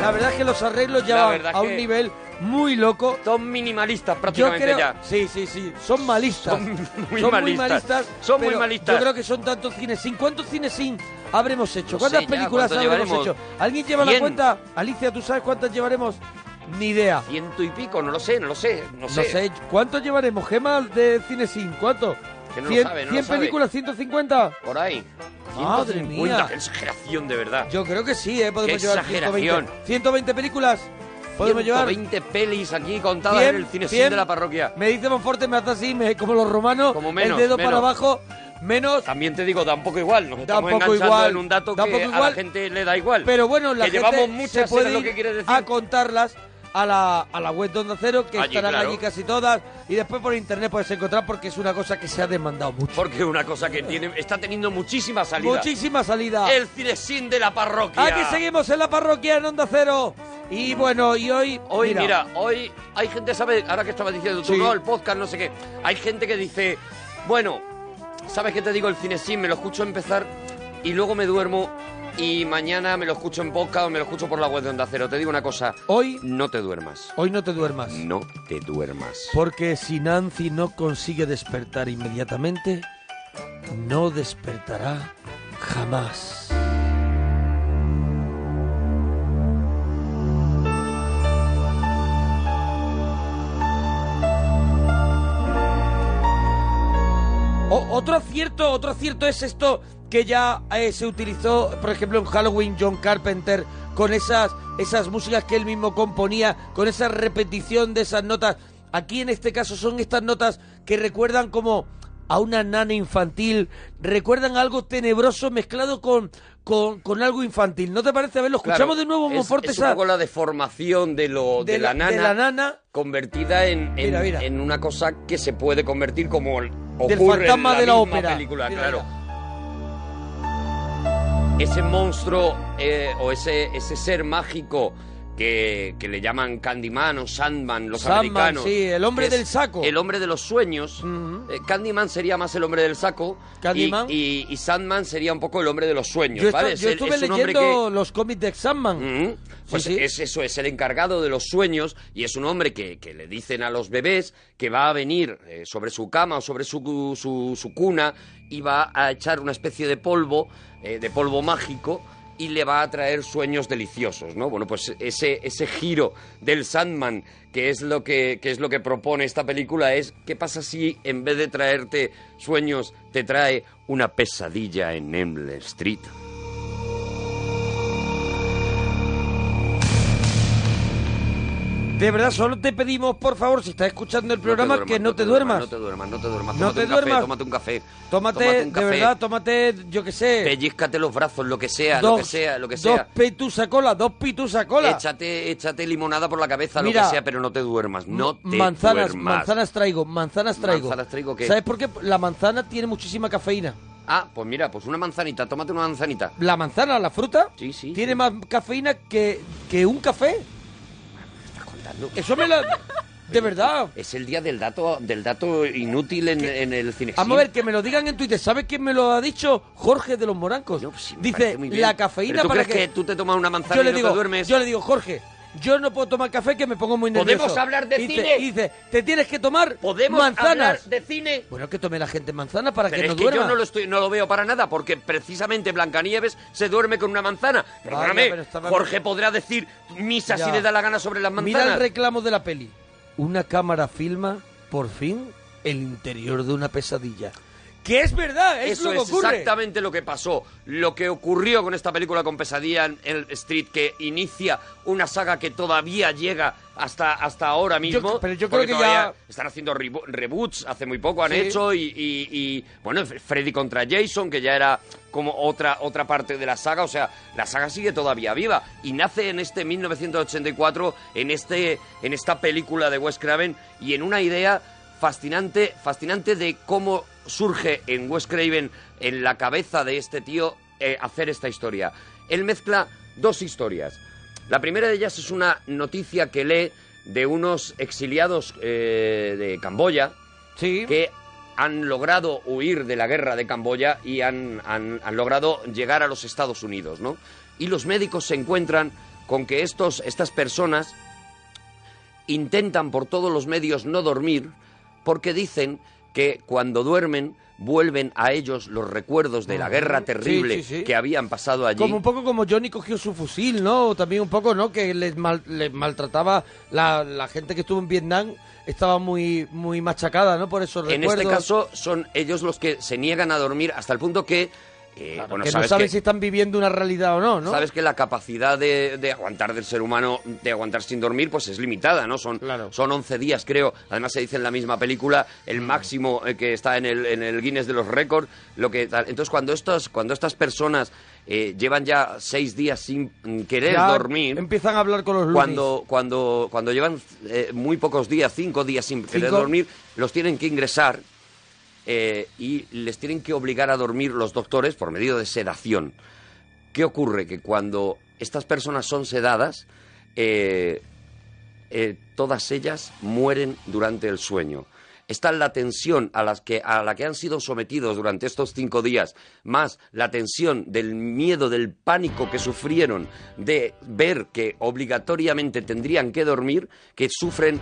La verdad es que los arreglos ya van a un nivel muy loco. Son minimalistas Yo prácticamente creo, ya. sí, sí, sí, son malistas. Son muy malistas. Son muy malistas. Yo creo que son tantos cines sin. ¿Cuántos cines sin habremos hecho? ¿Cuántas sé películas ¿cuántos habremos llevaremos? hecho? ¿Alguien lleva la cuenta? Alicia, ¿tú sabes cuántas llevaremos? Ni idea. Ciento y pico, no lo sé, no lo sé, no No sé. sé, ¿cuántos llevaremos? Gema de cine sin, ¿cuánto? Que no lo 100, sabe, no lo 100 sabe. películas, 150. Por ahí. Madre 150, mía. qué exageración de verdad. Yo creo que sí, ¿eh? Podemos Qué llevar exageración. 120. 120 películas. Podemos llevar 120 pelis aquí contadas 100, en el cine 100. de la parroquia. Me dice Monforte, me hace así, me- como los romanos, Como menos, el dedo menos. para abajo, menos. También te digo, da un poco igual. Nos estamos un poco enganchando igual, en un dato que poco a la igual. gente le da igual. Pero bueno, la que gente llevamos se muchas, puede es lo que quiere decir. a contarlas a la, a la web de Onda Cero, que Allí, estarán claro. allí casi todas, y después por internet puedes encontrar porque es una cosa que se ha demandado mucho. Porque es una cosa que tiene, está teniendo muchísima salida. Muchísima salida. El cinesín de la parroquia. Aquí seguimos en la parroquia en Onda Cero. Y bueno, y hoy... Hoy, mira, hoy hay gente, ¿sabes? Ahora que estaba diciendo tú, Sí. no, el podcast, no sé qué. Hay gente que dice, bueno, ¿sabes qué te digo? El cinesín me lo escucho empezar y luego me duermo y mañana me lo escucho en podcast o me lo escucho por la web de Onda Cero. Te digo una cosa. Hoy... No te duermas. Hoy no te duermas. No te duermas. Porque si Nancy no consigue despertar inmediatamente, no despertará jamás. O- otro acierto, otro acierto es esto que ya eh, se utilizó, por ejemplo, en Halloween John Carpenter con esas esas músicas que él mismo componía, con esa repetición de esas notas. Aquí en este caso son estas notas que recuerdan como a una nana infantil, recuerdan algo tenebroso mezclado con, con, con algo infantil. ¿No te parece? A ver, lo escuchamos Claro, de nuevo, es, Monforte, es un esa- poco la deformación de lo de, de la, la- nana, de la nana. convertida en, en, Mira, mira. en una cosa que se puede convertir como el- Del ocurre fantasma en la de la misma ópera. película, Mira, claro. Ese monstruo eh, o ese, ese ser mágico que, que le llaman Candyman o Sandman los Sandman, americanos. sí, el hombre del saco. El hombre de los sueños. Eh, Candyman sería más el hombre del saco. Candyman. Y, y- y Sandman sería un poco el hombre de los sueños, Yo, ¿vale? Yo estuve es leyendo que- los cómics de Sandman. Pues Sí, sí. es eso, es el encargado de los sueños y es un hombre que, que le dicen a los bebés que va a venir eh, sobre su cama o sobre su, su, su cuna y va a echar una especie de polvo, eh, de polvo mágico y le va a traer sueños deliciosos, ¿no? Bueno, pues ese, ese giro del Sandman, que es lo que, que es lo que propone esta película, es ¿qué pasa si en vez de traerte sueños te trae una pesadilla en Emble Street? De verdad, solo te pedimos, por favor, si estás escuchando el programa, que no te duermas. No te duermas, no te duermas. No te un café, duermas. tómate un café. Tómate, de verdad, tómate, yo qué sé. Pellízcate los brazos, lo que sea, dos, lo que sea, lo que Dos sea. pitusa cola, dos pitusa cola. Échate, échate limonada por la cabeza, lo que sea, pero no te duermas. No te manzanas, duermas. manzanas traigo, manzanas traigo. ¿Manzanas traigo qué? ¿Sabes por qué? La manzana tiene muchísima cafeína. Ah, pues mira, pues una manzanita, tómate una manzanita. La manzana, la fruta, Sí, sí. tiene más cafeína que, que un café. Eso me la... De verdad. Es el día del dato, del dato inútil en, en el cine. Vamos a ver, que me lo digan en Twitter. ¿Sabes quién me lo ha dicho? Jorge de los Morancos. Dice, la cafeína ¿Pero tú para crees que... tú te tomas una manzana yo y le no digo, te duermes? Yo le digo, Jorge, yo no puedo tomar café que me pongo muy nervioso. ¿Podemos hablar de Y cine? y dice, te tienes que tomar ¿Podemos manzanas. hablar de cine? Bueno, que tome la gente manzana para Pero que es no que duerma. yo no lo, estoy, no lo veo para nada, porque precisamente Blancanieves se duerme con una manzana. Perdóname, pero estaba- Jorge podrá decir misa si le da la gana sobre las Mira el manzanas. reclamo de la peli. Una cámara filma, por fin, el interior de una pesadilla. Que es verdad, es Eso lo que es ocurre. exactamente lo que pasó. Lo que ocurrió con esta película con Pesadilla en el Street, que inicia una saga que todavía llega hasta, hasta ahora mismo. Yo- pero yo creo que ya- Están haciendo rebo- reboots, hace muy poco han Sí. hecho, y, y- y, bueno, Freddy contra Jason, que ya era como otra, otra parte de la saga. O sea, la saga sigue todavía viva. Y nace en este 1984, en, este, en esta película de Wes Craven, y en una idea fascinante, fascinante de cómo surge en Wes Craven, en la cabeza de este tío, eh, hacer esta historia? Él mezcla dos historias. La primera de ellas es una noticia que lee de unos exiliados eh, de Camboya que han logrado huir de la guerra de Camboya y han, han- han logrado llegar a los Estados Unidos, ¿no? Y los médicos se encuentran con que estos, estas personas intentan por todos los medios no dormir porque dicen que cuando duermen vuelven a ellos los recuerdos de la guerra terrible Sí, sí, sí. que habían pasado allí. Como un poco como Johnny cogió su fusil, ¿no? También un poco, ¿no? Que les, mal- les maltrataba la, la gente que estuvo en Vietnam estaba muy muy machacada, ¿no? Por esos En recuerdos. este caso son ellos los que se niegan a dormir hasta el punto que, eh, bueno, que no sabes que- si están viviendo una realidad o no, ¿no? Sabes que la capacidad de, de aguantar del ser humano, de aguantar sin dormir, pues es limitada, ¿no? Son, son 11 días, creo. Además se dice en la misma película el Mm. máximo eh, que está en el, en el Guinness de los récords. Lo que tal. Entonces, cuando, estos, cuando estas personas eh, llevan ya seis días sin mm, querer Ya dormir... Empiezan a hablar con los. Cuando, cuando, cuando llevan eh, muy pocos días, cinco días sin querer Cinco. dormir, los tienen que ingresar eh, y les tienen que obligar a dormir los doctores por medio de sedación. ¿Qué ocurre? Que cuando estas personas son sedadas, eh, eh, todas ellas mueren durante el sueño. Está la tensión a, las que, a la que han sido sometidos durante estos cinco días, más la tensión del miedo, del pánico que sufrieron de ver que obligatoriamente tendrían que dormir, que sufren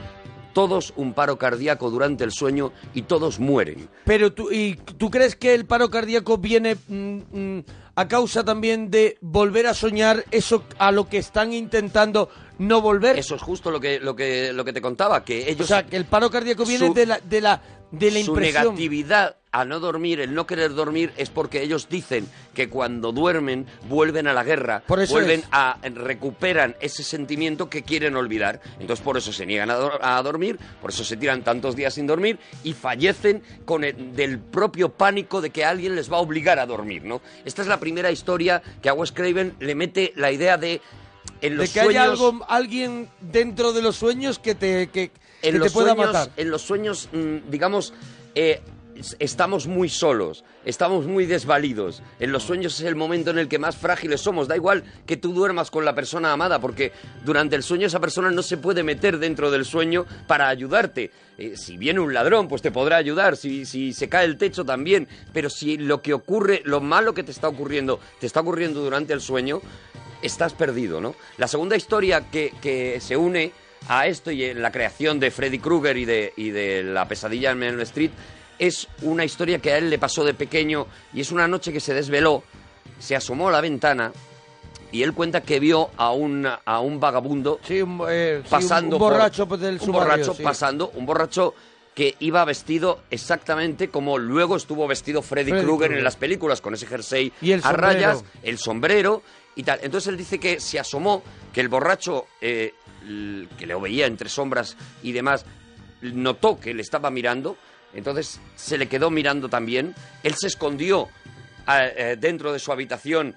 todos un paro cardíaco durante el sueño y todos mueren. Pero tú, ¿y tú crees que el paro cardíaco viene mm, mm, a causa también de volver a soñar eso a lo que están intentando no volver? Eso es justo lo que, lo que, lo que te contaba, que ellos... o sea, que el paro cardíaco viene Su- de la de la de la su impresión. negatividad a no dormir, el no querer dormir, es porque ellos dicen que cuando duermen vuelven a la guerra, Por eso vuelven es. a recuperan ese sentimiento que quieren olvidar. Entonces por eso se niegan a, dor- a dormir, por eso se tiran tantos días sin dormir y fallecen con el, del propio pánico de que alguien les va a obligar a dormir, ¿no? Esta es la primera historia que a Wes Craven le mete la idea de en de los que haya sueños algo alguien dentro de los sueños que te que, que te pueda sueños, matar. En los sueños, mm, digamos, eh, estamos muy solos, estamos muy desvalidos. En los sueños es el momento en el que más frágiles somos. Da igual que tú duermas con la persona amada, porque durante el sueño esa persona no se puede meter dentro del sueño para ayudarte. Eh, si viene un ladrón, pues te podrá ayudar. Si, si se cae el techo, también. Pero si lo que ocurre, lo malo que te está ocurriendo, te está ocurriendo durante el sueño, estás perdido, ¿no? La segunda historia que, que se une a esto y en la creación de Freddy Krueger y de, y de la pesadilla en Elm Street es una historia que a él le pasó de pequeño y es una noche que se desveló, se asomó a la ventana y él cuenta que vio a un, a un vagabundo Sí, un, eh, sí, pasando un borracho por, pues, del un borracho sí. pasando un borracho que iba vestido exactamente como luego estuvo vestido Freddy, Freddy Krueger en las películas con ese jersey Y el a sombrero. rayas el sombrero y tal entonces él dice que se asomó que el borracho eh, que le veía entre sombras y demás notó que le estaba mirando entonces se le quedó mirando también él se escondió a- eh, dentro de su habitación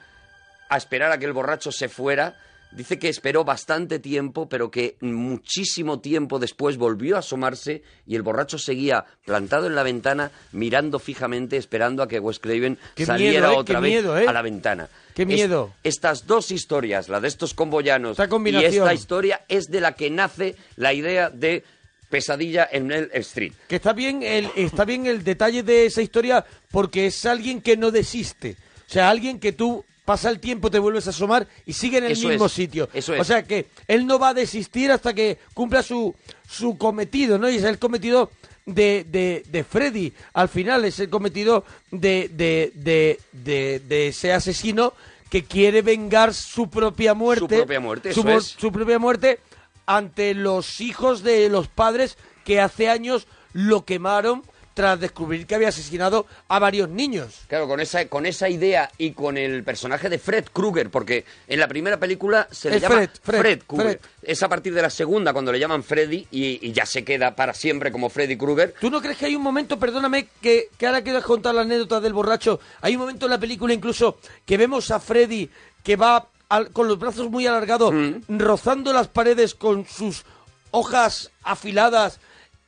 a esperar a que el borracho se fuera. Dice que esperó bastante tiempo, pero que muchísimo tiempo después volvió a asomarse y el borracho seguía plantado en la ventana, mirando fijamente, esperando a que Wes Craven Qué saliera miedo, ¿eh? otra vez miedo, ¿eh? a la ventana. Qué Es- miedo. estas dos historias, la de estos comboyanos y esta historia, es de la que nace la idea de Pesadilla en el Street. Que está bien el está bien el detalle de esa historia porque es alguien que no desiste. O sea, alguien que tú pasa el tiempo, te vuelves a asomar y sigue en el Eso mismo es, sitio. eso es. O sea que él no va a desistir hasta que cumpla su, su cometido, ¿no? Y es el cometido de, de, de Freddy. Al final es el cometido de, de, de, ese asesino que quiere vengar su propia muerte. Su propia muerte, su, eso mo- es. su propia muerte ante los hijos de los padres que hace años lo quemaron tras descubrir que había asesinado a varios niños. Claro, con esa, con esa idea y con el personaje de Fred Krueger, porque en la primera película se le Es llama Fred, Fred, Krueger. Fred. Es a partir de la segunda cuando le llaman Freddy y, y ya se queda para siempre como Freddy Krueger. ¿Tú no crees que hay un momento, perdóname, que, que ahora quieras contar la anécdota del borracho? Hay un momento en la película incluso que vemos a Freddy que va al- con los brazos muy alargados, rozando las paredes con sus hojas afiladas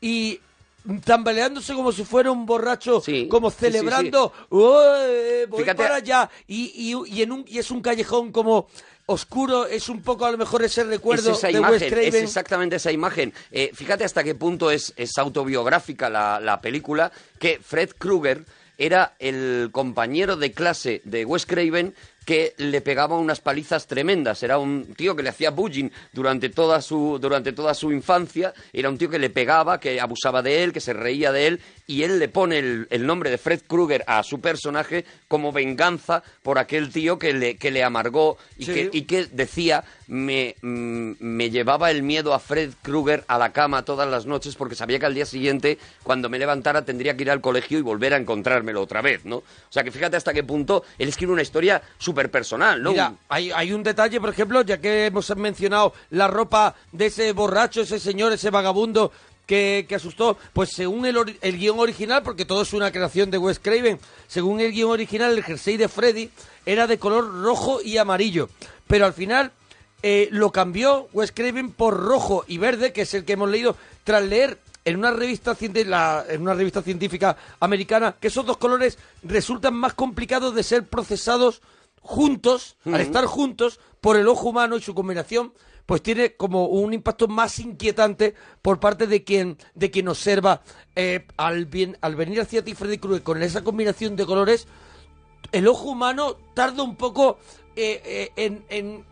y tambaleándose como si fuera un borracho, como sí, sí, sí. celebrando, "Ué, voy Fíjate- para allá, y, y- y en un, y es un callejón como oscuro, es un poco a lo mejor ese recuerdo es esa de imagen, Wes Craven. es exactamente esa imagen. Eh, fíjate hasta qué punto es, es autobiográfica la, la película, que Fred Krueger era el compañero de clase de Wes Craven que le pegaba unas palizas tremendas. Era un tío que le hacía bullying durante toda su, durante toda su infancia. Era un tío que le pegaba, que abusaba de él, que se reía de él. Y él le pone el, el nombre de Fred Krueger a su personaje como venganza por aquel tío que le, que le amargó y, Sí. que, y que decía me, mm, me llevaba el miedo a Fred Krueger a la cama todas las noches porque sabía que al día siguiente, cuando me levantara, tendría que ir al colegio y volver a encontrármelo otra vez, ¿no? O sea que fíjate hasta qué punto él escribe una historia súper personal, ¿no? Hay, hay un detalle, por ejemplo, ya que hemos mencionado la ropa de ese borracho, ese señor, ese vagabundo que, asustó, pues según el, el guion original, porque todo es una creación de Wes Craven, según el guion original, el jersey de Freddy era de color rojo y amarillo, pero al final eh, lo cambió Wes Craven por rojo y verde, que es el que hemos leído tras leer en una revista en una revista científica americana que esos dos colores resultan más complicados de ser procesados juntos, al estar juntos por el ojo humano y su combinación, pues tiene como un impacto más inquietante por parte de quien de quien observa eh, al bien al venir hacia ti Freddy Krueger con esa combinación de colores el ojo humano tarda un poco eh, eh, en, en,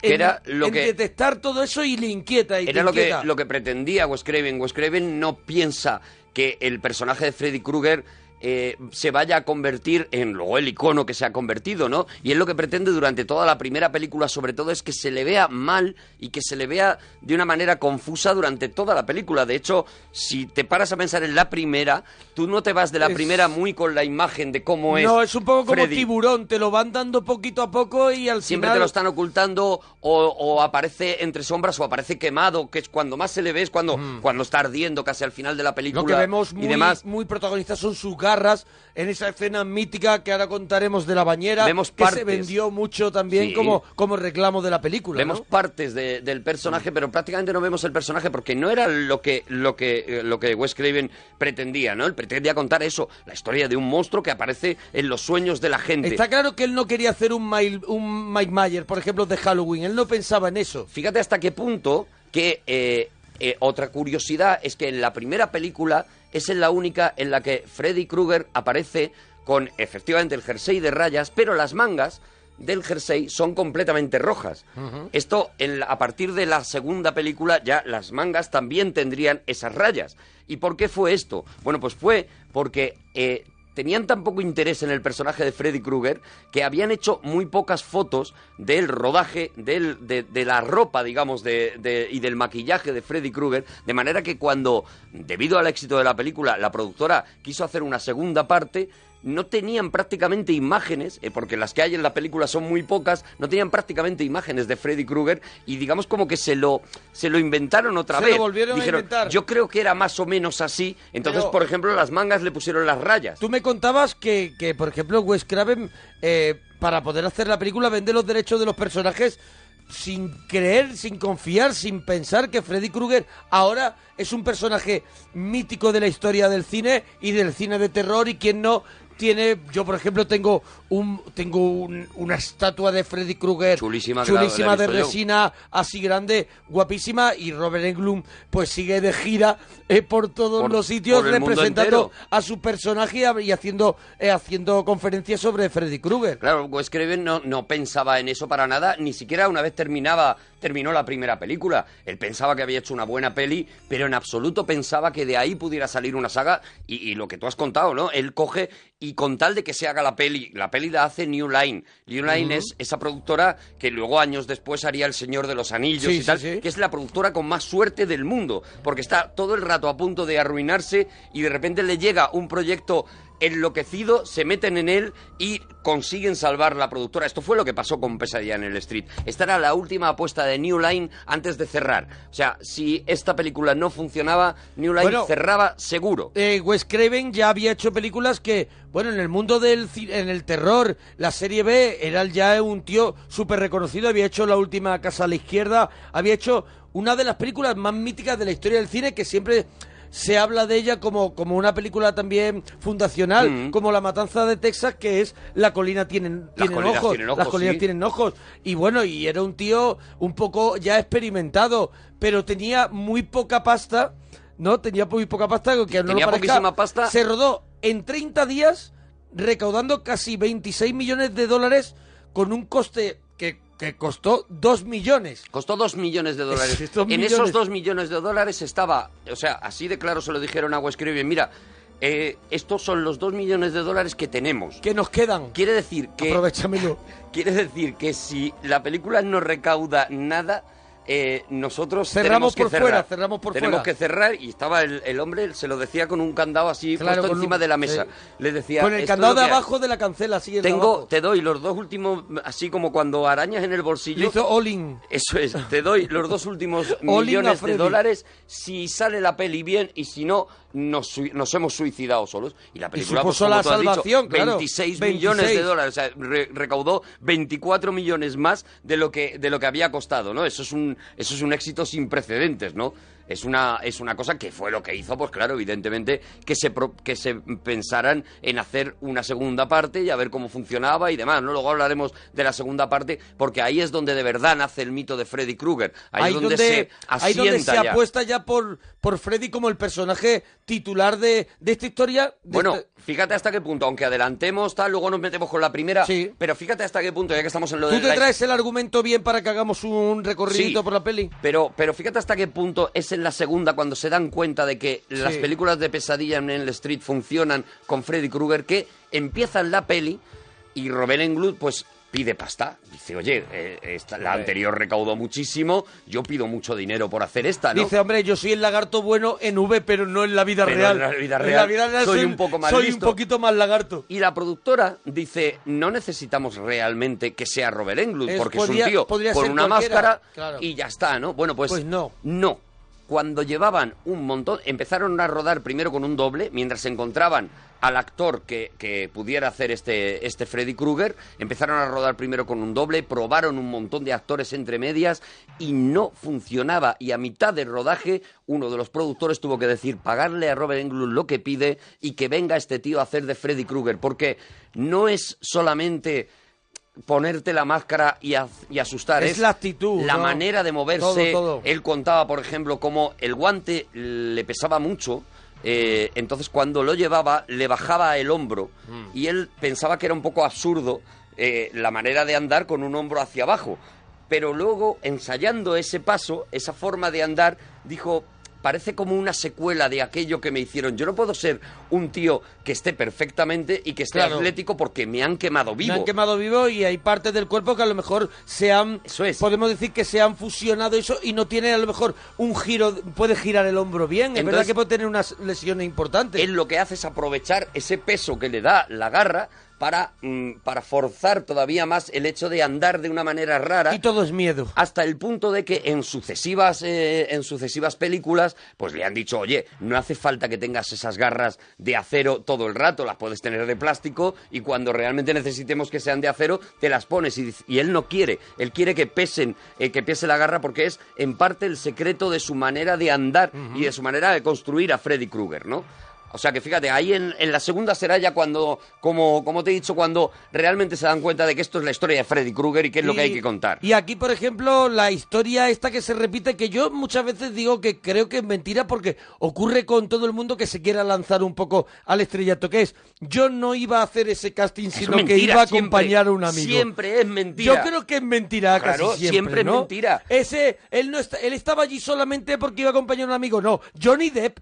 Que en- era lo en que- detectar todo eso y le inquieta y Era lo que, lo que pretendía Wes Craven. Wes Craven no piensa que el personaje de Freddy Krueger eh, se vaya a convertir en luego el icono que se ha convertido, ¿no? Y él lo que pretende durante toda la primera película, sobre todo, es que se le vea mal y que se le vea de una manera confusa durante toda la película. De hecho, si te paras a pensar en la primera, tú no te vas de la Es- primera muy con la imagen de cómo es. no, es un poco como Freddy. tiburón, te lo van dando poquito a poco y al Siempre final... te lo están ocultando o, o aparece entre sombras o aparece quemado, que es cuando más se le ve, es cuando, cuando está ardiendo casi al final de la película Lo que vemos y muy, demás. muy protagonistas son sus garras en esa escena mítica que ahora contaremos de la bañera, Vemos que se vendió mucho también Sí. como, como reclamo de la película. Vemos ¿no? partes de- del personaje, pero prácticamente no vemos el personaje porque no era lo que, lo que, eh, lo que Wes Craven pretendía, ¿no? Él pretendía contar eso, la historia de un monstruo que aparece en los sueños de la gente. Está claro que él no quería hacer un, Mile- un Mike Myers, por ejemplo, de Halloween. Él no pensaba en eso. Fíjate hasta qué punto que eh, eh, otra curiosidad es que en la primera película es en la única en la que Freddy Krueger aparece con efectivamente el jersey de rayas, pero las mangas del jersey son completamente rojas. Esto, en la- a partir de la segunda película, ya las mangas también tendrían esas rayas. ¿Y por qué fue esto? Bueno, pues fue porque eh, tenían tan poco interés en el personaje de Freddy Krueger que habían hecho muy pocas fotos del rodaje, del, de, de la ropa, digamos, de, de- y del maquillaje de Freddy Krueger, de manera que cuando, debido al éxito de la película, la productora quiso hacer una segunda parte, no tenían prácticamente imágenes, eh, porque las que hay en la película son muy pocas, no tenían prácticamente imágenes de Freddy Krueger y digamos como que se lo, se lo inventaron otra Se vez. lo volvieron a inventar. Yo creo que era más o menos así. Entonces, Pero- por ejemplo, las mangas le pusieron las rayas. Tú me contabas que, que, por ejemplo, Wes Craven, eh, para poder hacer la película, vende los derechos de los personajes sin creer, sin confiar, sin pensar que Freddy Krueger ahora es un personaje mítico de la historia del cine y del cine de terror y quien no tiene yo por ejemplo tengo un tengo un- una estatua de Freddy Krueger Chulísima chulísima de yo. resina así grande guapísima y Robert Englund pues sigue de gira eh, por todos Por- los sitios representando a su personaje y haciendo eh, haciendo conferencias sobre Freddy Krueger. Claro, Wes Craven no, no pensaba en eso para nada, ni siquiera una vez terminaba, terminó la primera película. Él pensaba que había hecho una buena peli, pero en absoluto pensaba que de ahí pudiera salir una saga. Y, y lo que tú has contado, ¿no? Él coge y con tal de que se haga la peli, la peli la hace New Line. New Line es esa productora que luego años después haría El Señor de los Anillos Sí, y sí, tal, sí. que es la productora con más suerte del mundo, porque está todo el rato a punto de arruinarse y de repente le llega un proyecto enloquecido, se meten en él y consiguen salvar la productora. Esto fue lo que pasó con Pesadilla en el Street. Esta era la última apuesta de New Line antes de cerrar. O sea, si esta película no funcionaba, New Line Bueno, cerraba seguro. Eh, Wes Craven ya había hecho películas que, bueno, en el mundo del en el terror, la serie B, era ya un tío súper reconocido, había hecho La Última Casa a la Izquierda, había hecho una de las películas más míticas de la historia del cine que siempre se habla de ella como, como una película también fundacional, Mm. como La Matanza de Texas, que es La colina tienen, tienen ojos, tienen ojos, las colinas sí. tienen ojos. Y bueno, y era un tío un poco ya experimentado, pero tenía muy poca pasta, ¿no? Tenía muy poca pasta, que no Tenía lo parezca, pasta. Se rodó en 30 días recaudando casi 26 millones de dólares con un coste que, costó 2 millones. Costó dos millones de dólares. Es- dos en millones. esos dos millones de dólares estaba, o sea, así de claro se lo dijeron a Wes Craven, mira, eh, estos son los dos millones de dólares que tenemos. Que nos quedan. Quiere decir que Aprovechamelo. quiere decir que si la película no recauda nada, eh, nosotros Cerramos tenemos que por cerrar. fuera, cerramos por tenemos fuera. que cerrar y estaba el, el hombre, se lo decía con un candado así Claro, puesto encima un- de la mesa. sí. Le decía, Con el "Esto es candado de que hay". abajo de la cancela, así Tengo, abajo. te doy los dos últimos, así como cuando arañas en el Le bolsillo. hizo all-in. Eso es, te doy los dos últimos millones de dólares si sale la peli bien y si no, nos, nos hemos suicidado solos. Y la película, pues, supuso como la tú has dicho, salvación, claro. 26 26. millones de dólares. O sea, re- recaudó 24 millones más de lo que, de lo que había costado, ¿no? Eso es un, eso es un éxito sin precedentes, ¿no? Es una, es una cosa que fue lo que hizo, pues claro, evidentemente, que se, pro- que se pensaran en hacer una segunda parte y a ver cómo funcionaba y demás, ¿no? Luego hablaremos de la segunda parte, porque ahí es donde de verdad nace el mito de Freddy Krueger. Ahí, es donde, se ahí donde se ya. apuesta ya por, por Freddy como el personaje titular de, de esta historia. de Bueno, fíjate hasta qué punto, aunque adelantemos tal, luego nos metemos con la primera, Sí. pero fíjate hasta qué punto, ya que estamos en lo ¿Tú de te la- traes el argumento bien para que hagamos un recorrido Sí. por la peli? Pero, pero fíjate hasta qué punto es en la segunda cuando se dan cuenta de que las películas de pesadilla en el Street funcionan con Freddy Krueger, que empiezan la peli y Robert Englund pues pide pasta. Dice, oye, eh, esta- la anterior recaudó muchísimo, yo pido mucho dinero por hacer esta, ¿no? Dice, hombre, yo soy el lagarto bueno en V, pero no en la vida Pero real. en la vida En real la vida real soy soy, un poco más soy un listo". poquito más lagarto. Y la productora dice, no necesitamos realmente que sea Robert Englund, Es- porque podría- es un tío con una cualquiera, máscara claro. y ya está, ¿no? Bueno, pues, Pues no. No. Cuando llevaban un montón, empezaron a rodar primero con un doble, mientras encontraban al actor que, que pudiera hacer este, este Freddy Krueger, empezaron a rodar primero con un doble, probaron un montón de actores entre medias y no funcionaba. Y a mitad del rodaje, uno de los productores tuvo que decir pagarle a Robert Englund lo que pide y que venga este tío a hacer de Freddy Krueger, porque no es solamente ponerte la máscara y, asustar. Es la actitud, La ¿no? manera de moverse. Todo, todo. Él contaba, por ejemplo, cómo el guante le pesaba mucho. eh, entonces, cuando lo llevaba, le bajaba el hombro. Mm. Y él pensaba que era un poco absurdo eh, la manera de andar con un hombro hacia abajo. Pero luego, ensayando ese paso, esa forma de andar, dijo. Parece como una secuela de aquello que me hicieron. Yo no puedo ser un tío que esté perfectamente y que esté Claro. atlético porque me han quemado vivo. Me han quemado vivo y hay partes del cuerpo que a lo mejor se han... Eso es. Podemos decir que se han fusionado eso y no tiene a lo mejor un giro... Puede girar el hombro bien. es verdad que puede tener unas lesiones importantes. Él lo que hace es aprovechar ese peso que le da la garra para, mm, para forzar todavía más el hecho de andar de una manera rara. Y todo es miedo. Hasta el punto de que en sucesivas, eh, en sucesivas películas, pues le han dicho, oye, no hace falta que tengas esas garras de acero todo el rato, las puedes tener de plástico y cuando realmente necesitemos que sean de acero, te las pones. Y, él no quiere, él quiere que pesen, eh, que pese la garra porque es en parte el secreto de su manera de andar y de su manera de construir a Freddy Krueger, ¿no? O sea que fíjate, ahí en, en la segunda será ya cuando, como, como te he dicho, cuando realmente se dan cuenta de que esto es la historia de Freddy Krueger y qué es lo que hay que contar. Y aquí, por ejemplo, la historia esta que se repite, que yo muchas veces digo que creo que es mentira porque ocurre con todo el mundo que se quiera lanzar un poco al estrellato, que es, yo no iba a hacer ese casting, Es sino que iba a siempre, acompañar a un amigo. Siempre es mentira. Yo creo que es mentira Claro, casi siempre, siempre es ¿no? mentira. Ese, él no está, él estaba allí solamente porque iba a acompañar a un amigo. No, Johnny Depp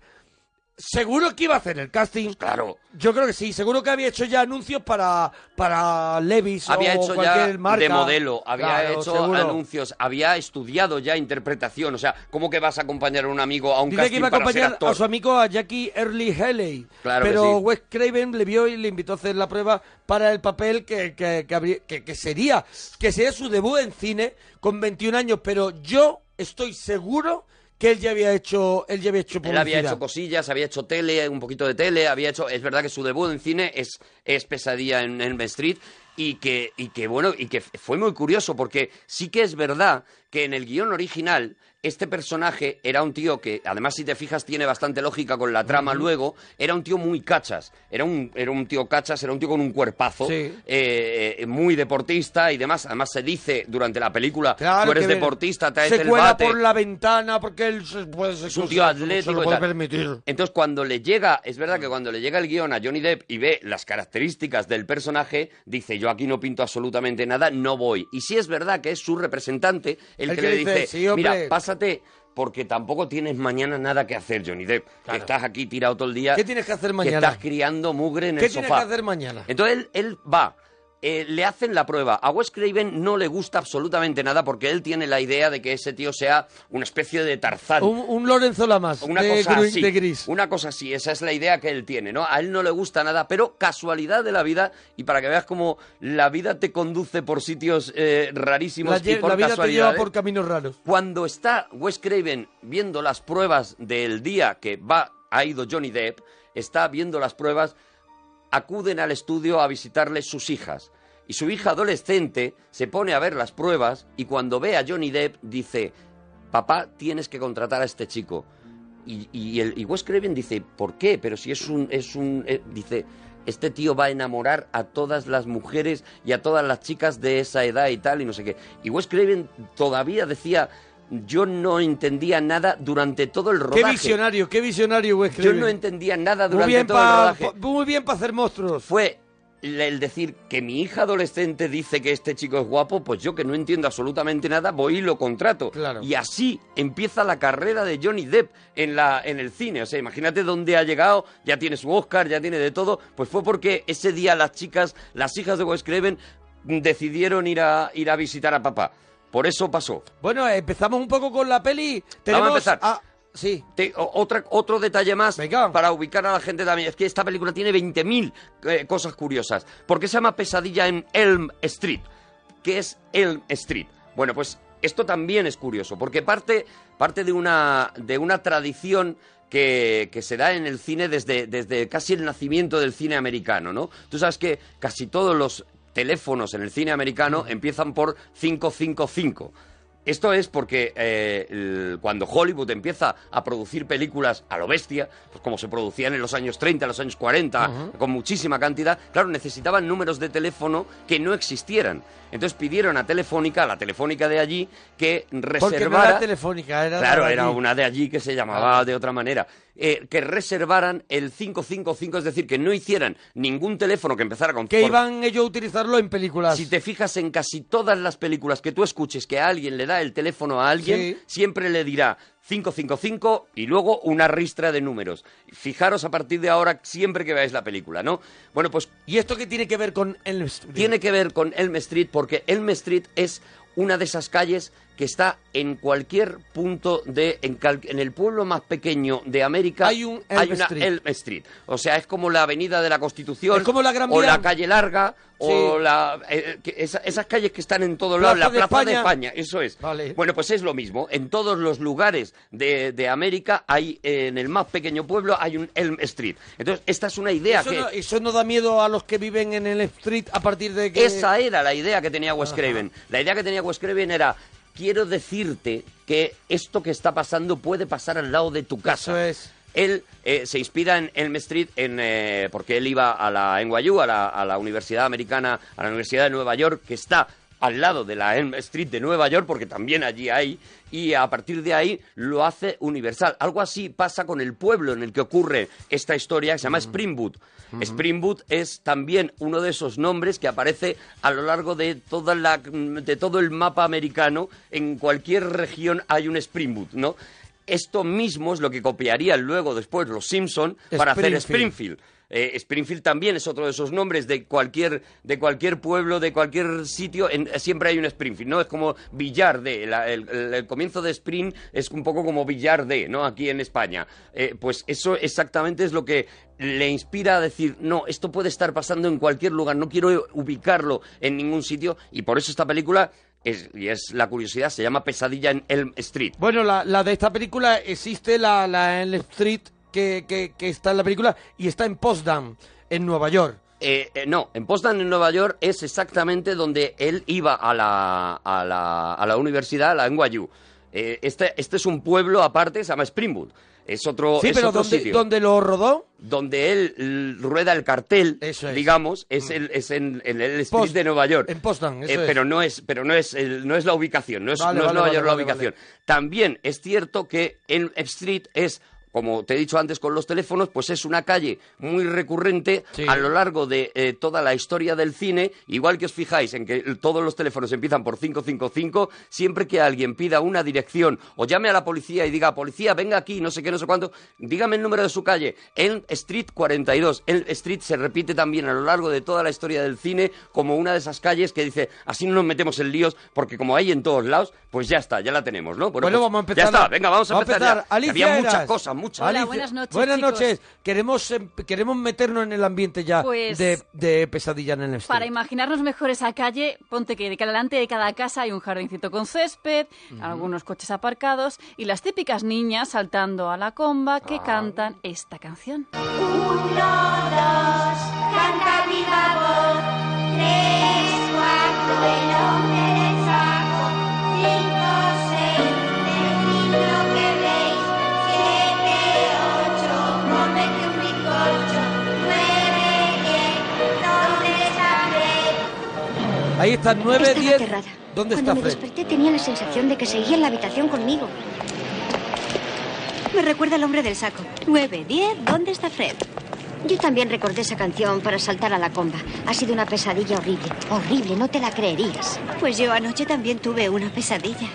seguro que iba a hacer el casting. Claro. Yo creo que sí, seguro que había hecho ya anuncios para, para Levis Había o hecho cualquier ya marca. de modelo, había Claro, hecho seguro. anuncios, había estudiado ya interpretación. O sea, ¿cómo que vas a acompañar a un amigo a un Dice casting que iba a para ser acompañar actor? a su amigo a Jackie Early Haley. Claro que pero sí. Wes Craven le vio y le invitó a hacer la prueba para el papel que, que, que habría- que- que sería que sería su debut en cine con 21 años. Pero yo estoy seguro que él ya había hecho él ya había hecho Él publicidad. había hecho cosillas, había hecho tele, un poquito de tele, había hecho... Es verdad que su debut en cine es, es Pesadilla en Elm Street y que, y que bueno, y que fue muy curioso porque sí que es verdad que en el guion original este personaje era un tío que, además, si te fijas, tiene bastante lógica con la trama luego. Era un tío muy cachas. Era un, era un tío cachas, era un tío con un cuerpazo. Sí. eh, eh, muy deportista y demás. Además, se dice durante la película: Claro tú eres deportista, traes se el cuela bate. por la ventana porque él se puede Es un tío atlético. Se lo puede permitir. Entonces, cuando le llega, es verdad que cuando le llega el guion a Johnny Depp y ve las características del personaje, dice, yo aquí no pinto absolutamente nada, no voy. Y sí es verdad que es su representante el, El que, que le dice, dice, "Sí, hombre". mira, porque tampoco tienes mañana nada que hacer, Johnny Depp. Que Claro. estás aquí tirado todo el día. ¿Qué tienes que hacer Que mañana? estás criando mugre en ¿Qué el tienes sofá. que hacer mañana? Entonces él, él va. Eh, le hacen la prueba. A Wes Craven no le gusta absolutamente nada porque él tiene la idea de que ese tío sea una especie de Tarzán. Un, un Lorenzo Lamas Una de, cosa así. de gris. Una cosa así, esa es la idea que él tiene, ¿no? A él no le gusta nada, pero casualidad de la vida, y para que veas cómo la vida te conduce por sitios eh, rarísimos La, y por la vida te lleva por caminos raros. Cuando está Wes Craven viendo las pruebas del día que va, ha ido Johnny Depp, está viendo las pruebas, acuden al estudio a visitarle sus hijas. Y su hija adolescente se pone a ver las pruebas y cuando ve a Johnny Depp dice, papá, tienes que contratar a este chico. Y, y, Wes Craven dice, ¿por qué? Pero si es un... Es un eh", dice, este tío va a enamorar a todas las mujeres y a todas las chicas de esa edad y tal, y no sé qué. Y Wes Craven todavía decía, yo no entendía nada durante todo el rodaje. Qué visionario, qué visionario, Wes Yo Craven. no entendía nada Muy durante bien todo el pa- rodaje. pa- muy bien para hacer monstruos. Fue el el decir que mi hija adolescente dice que este chico es guapo, pues yo que no entiendo absolutamente nada, voy y lo contrato. Claro. Y así empieza la carrera de Johnny Depp en, la, en el cine. O sea, imagínate dónde ha llegado, ya tiene su Oscar, ya tiene de todo. Pues fue porque ese día las chicas, las hijas de Wes Craven, decidieron ir a, ir a visitar a papá. Por eso pasó. Bueno, empezamos un poco con la peli. Tenemos empezar. a- sí. Te- o- otra, otro detalle más Venga. para ubicar a la gente también. Es que esta película tiene 20.000 eh, cosas curiosas. ¿Por qué se llama Pesadilla en Elm Street? ¿Qué es Elm Street? Bueno, pues esto también es curioso, porque parte, parte de, una, de una tradición que, que se da en el cine desde, desde casi el nacimiento del cine americano, ¿no? Tú sabes que casi todos los teléfonos en el cine americano empiezan por 555. Esto es porque eh, el- cuando Hollywood empieza a producir películas a lo bestia, pues como se producían en los años 30, en los años 40, con muchísima cantidad, claro, necesitaban números de teléfono que no existieran. Entonces pidieron a Telefónica, a la Telefónica de allí, que Porque no reservara... era telefónica, era. Claro, de era allí. una de allí que se llamaba de otra manera. Eh, que reservaran el 555, es decir, que no hicieran ningún teléfono que empezara con... Que por- iban ellos a utilizarlo en películas. si te fijas en casi todas las películas que tú escuches que alguien le da el teléfono a alguien, Sí. siempre le dirá 555 y luego una ristra de números. Fijaros a partir de ahora siempre que veáis la película, ¿no? Bueno, pues ¿Y esto qué tiene que ver con el tiene que ver con Elm Street porque Elm Street es una de esas calles que está en cualquier punto de en, cal- en el pueblo más pequeño de América Hay un Elm hay una Street. Elm Street o sea es como la Avenida de la Constitución Es como la Gran o Vía. la calle larga o la eh, que esa- esas calles que están en todos lados la Plaza de España. España eso es Vale. bueno pues es lo mismo en todos los lugares de, de América hay eh, en el más pequeño pueblo hay un Elm Street entonces esta es una idea Eso que no, eso no da miedo a los que viven en el street a partir de que... esa era la idea que tenía Wes Craven. La idea que tenía Wes Craven era, quiero decirte que esto que está pasando puede pasar al lado de tu casa. Eso es. Él eh, se inspira en Elm Street en, eh, porque él iba a la NYU, a la, a la Universidad Americana, a la Universidad de Nueva York, que está al lado de la Elm Street de Nueva York, porque también allí hay, y a partir de ahí lo hace universal. Algo así pasa con el pueblo en el que ocurre esta historia, que se llama Springwood. Springwood es también uno de esos nombres que aparece a lo largo de, toda la, de todo el mapa americano. En cualquier región hay un Springwood, ¿no? Esto mismo es lo que copiarían luego después los Simpson para hacer Springfield. Springfield. Eh, Springfield también es otro de esos nombres de cualquier, de cualquier pueblo, de cualquier sitio, en- siempre hay un Springfield, ¿no? Es como Villar de, la- el, el- el comienzo de Spring es un poco como Villar de, ¿no? Aquí en España. Eh, pues eso exactamente es lo que le inspira a decir, no, esto puede estar pasando en cualquier lugar, no quiero ubicarlo en ningún sitio, y por eso esta película, es, y es la curiosidad, se llama Pesadilla en Elm Street. Bueno, la, la de esta película existe la, la Elm Street que, que, que está en la película y está en Potsdam, en Nueva York. Eh, eh, no, en Potsdam, en Nueva York, es exactamente donde él iba a la, a la, a la universidad, a la NYU. Eh, este, este es un pueblo aparte, se llama Springwood. Es otro, Sí, es pero otro ¿dónde, sitio. dónde lo rodó? Donde él rueda el cartel, Eso es. Mm. digamos, es, el, es en, en el Street Post- de Nueva York. en Potsdam, eso Eh, es. Pero no es, pero no es, el- no es la ubicación, no es, Vale, no es vale, Nueva vale, York la ubicación. También es cierto que en Street es como te he dicho antes con los teléfonos, pues es una calle muy recurrente Sí. a lo largo de eh, toda la historia del cine, igual que os fijáis en que todos los teléfonos empiezan por 555, siempre que alguien pida una dirección o llame a la policía y diga, policía, venga aquí, no sé qué, no sé cuánto, dígame el número de su calle, Elm Street 42. Elm Street se repite también a lo largo de toda la historia del cine como una de esas calles que dice, así no nos metemos en líos, porque como hay en todos lados, pues ya está, ya la tenemos, ¿no? Bueno, pues vamos a empezar. Ya está, venga, vamos a empezar. ya. Alicia Había muchas cosas, muchas. Hola, Alicia- buenas noches, Buenas chicos. noches. Queremos, em- queremos meternos en el ambiente ya Pues- de, de Pesadilla en el Street. Para imaginarnos mejor esa calle, ponte que delante de cada casa hay un jardincito con césped, algunos coches aparcados y las típicas niñas saltando a la comba que Ah. cantan esta canción. Uno, dos, canta viva voz. Tres, cuatro, el Ahí está, 9, Estaba 10. aterrada. ¿Dónde Cuando está me Fred? desperté tenía la sensación de que seguía en la habitación conmigo. Me recuerda al hombre del saco. 9, 10, ¿dónde está Fred? Yo también recordé esa canción para saltar a la comba. Ha sido una pesadilla horrible. Horrible, no te la creerías. Pues yo anoche también tuve una pesadilla.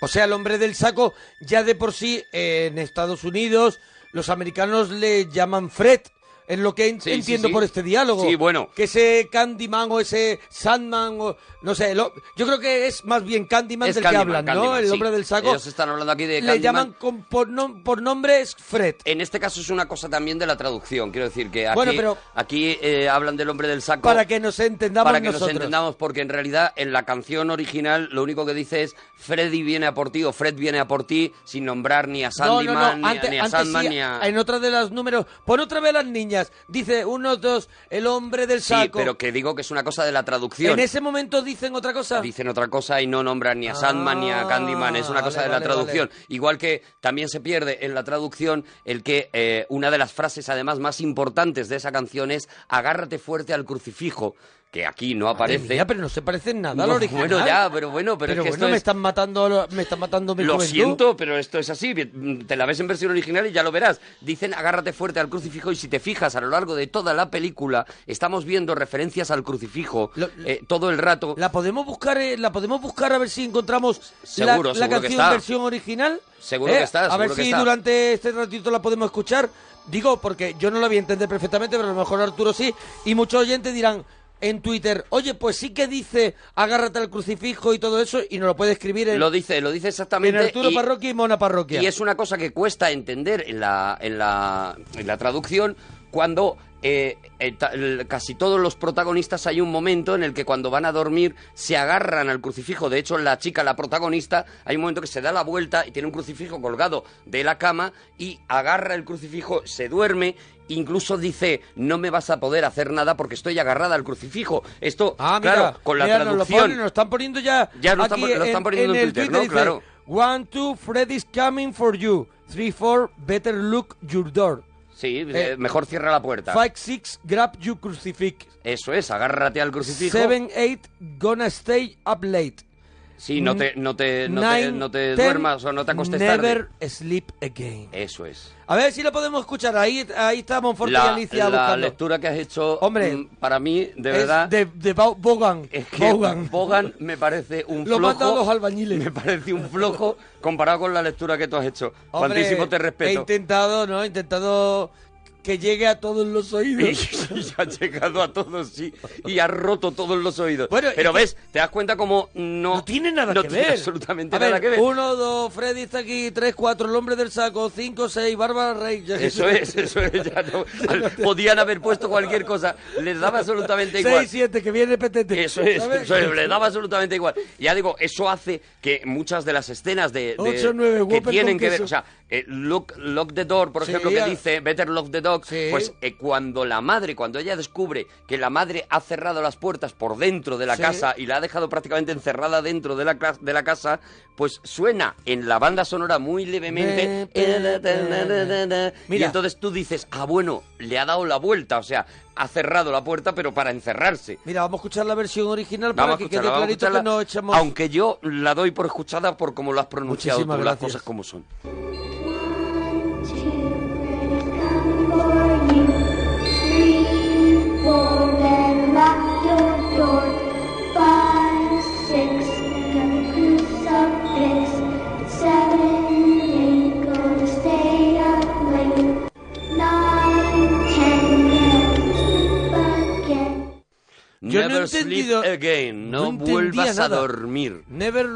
O sea, el hombre del saco, ya de por sí, eh, en Estados Unidos, los americanos le llaman Fred. Es lo que Sí, entiendo sí. por este diálogo. Sí, bueno. Que ese Candyman o ese Sandman o... No sé, lo- yo creo que es más bien Candyman Es del Candyman, que hablan, ¿no? El hombre del saco. Ellos están hablando aquí de le Candyman. llaman con- por, nom- por nombre es Fred. En este caso es una cosa también de la traducción. Quiero decir que aquí, Bueno, pero- aquí eh, hablan del hombre del saco. Para que nos entendamos para que nosotros. nos entendamos, porque en realidad en la canción original lo único que dice es Freddy viene a por ti o Fred viene a por ti sin nombrar ni a No, no, Sandyman, no, ni a- ni, Sandman, sí, ni a... en otra de las números, pon otra vez las niñas, dice uno, dos, el hombre del Sí, saco. pero que digo que es una cosa de la traducción. en ese momento dicen otra cosa. Dicen otra cosa y no nombran ni a Sandman ni a Ah, Candyman. Es una cosa vale, de la vale, traducción. Igual que también se pierde en la traducción el que eh, una de las frases además más importantes de esa canción es agárrate fuerte al crucifijo, que aquí no aparece. mía, pero no se parece en nada No, al original. bueno, ya, pero bueno, pero, es que bueno, esto me es- están matando, lo- me están matando mi Lo juventud. siento, pero esto es así. Te la ves en versión original y ya lo verás. Dicen agárrate fuerte al crucifijo y si te fijas a lo largo de toda la película estamos viendo referencias al crucifijo Lo- eh, todo el rato. La podemos buscar, eh, la podemos buscar a ver si encontramos la- Seguro, la, seguro que canción versión original. Seguro Eh, que está, A ver seguro que si está. durante este ratito la podemos escuchar. Digo, porque yo no la voy a entender perfectamente, pero a lo mejor Arturo sí. Y muchos oyentes dirán en Twitter, oye, pues sí que dice agárrate al crucifijo y todo eso, y nos lo puede escribir en, Lo dice, lo dice en exactamente. Arturo y- Parroquia y Mona Parroquia. Y es una cosa que cuesta entender en la, en la, en la traducción cuando eh, eh, casi todos los protagonistas hay un momento en el que cuando van a dormir se agarran al crucifijo. De hecho, la chica, la protagonista, hay un momento que se da la vuelta y tiene un crucifijo colgado de la cama y agarra el crucifijo, se duerme. Incluso dice, no me vas a poder hacer nada porque estoy agarrada al crucifijo. Esto, Ah, mira, claro, con la mira, nos lo, traducción... ponen, nos lo están poniendo ya. Ya lo aquí lo están poniendo en el Twitter, ¿no? Claro. One, two, Freddy's coming for you. Three, four, better look your door. Sí, Eh, eh, mejor cierra la puerta. Five, six, grab you crucifix. Eso es, agárrate al crucifijo. Seven, eight, gonna stay up late. Sí, no te, no te, no te, no te ten, duermas o no te acostes Never tarde. sleep again. Eso es. A ver si la podemos escuchar. Ahí, ahí está Monforte y La, Alicia la buscando. lectura que has hecho, Hombre, mm, para mí, de Es verdad, de, de Bo- Bogan. es que Bogan. Bogan me parece un Lo flojo. mandan los albañiles. Me parece un flojo comparado con la lectura que tú has hecho. Hombre, Cuantísimo te He respeto. intentado, ¿no? He intentado que llegue a todos los oídos. Y, y ha llegado a todos, sí. Y ha roto todos los oídos. Bueno, Pero ves, te das cuenta como no... No tiene nada no que tiene ver. absolutamente A nada ver, que ver. Uno, dos, Freddy está aquí, tres, cuatro, el hombre del saco, cinco, seis, Bárbara Rey. ya Eso es, eso es. Ya no, podían haber puesto cualquier cosa. Les daba absolutamente igual. Seis, siete, que viene petete. Eso es, ¿sabes? eso es, le daba absolutamente igual. Ya digo, eso hace que muchas de las escenas de, de- Ocho, nueve, que tienen que ver, o sea, eh, lock, lock the door, por Sí, ejemplo, que dice Better lock the door, Pues eh, cuando la madre, cuando ella descubre que la madre ha cerrado las puertas por dentro de la Sí. casa y la ha dejado prácticamente encerrada dentro de la, de la casa, pues suena en la banda sonora muy levemente. Y Mira. entonces tú dices, ah, bueno, le ha dado la vuelta, o sea, ha cerrado la puerta, pero para encerrarse. Mira, vamos a escuchar la versión original para que quede clarito que no echamos... aunque yo la doy por escuchada por cómo lo has pronunciado tú, las cosas como son. Four, Sleep again, no, vuelvas a dormir. Never,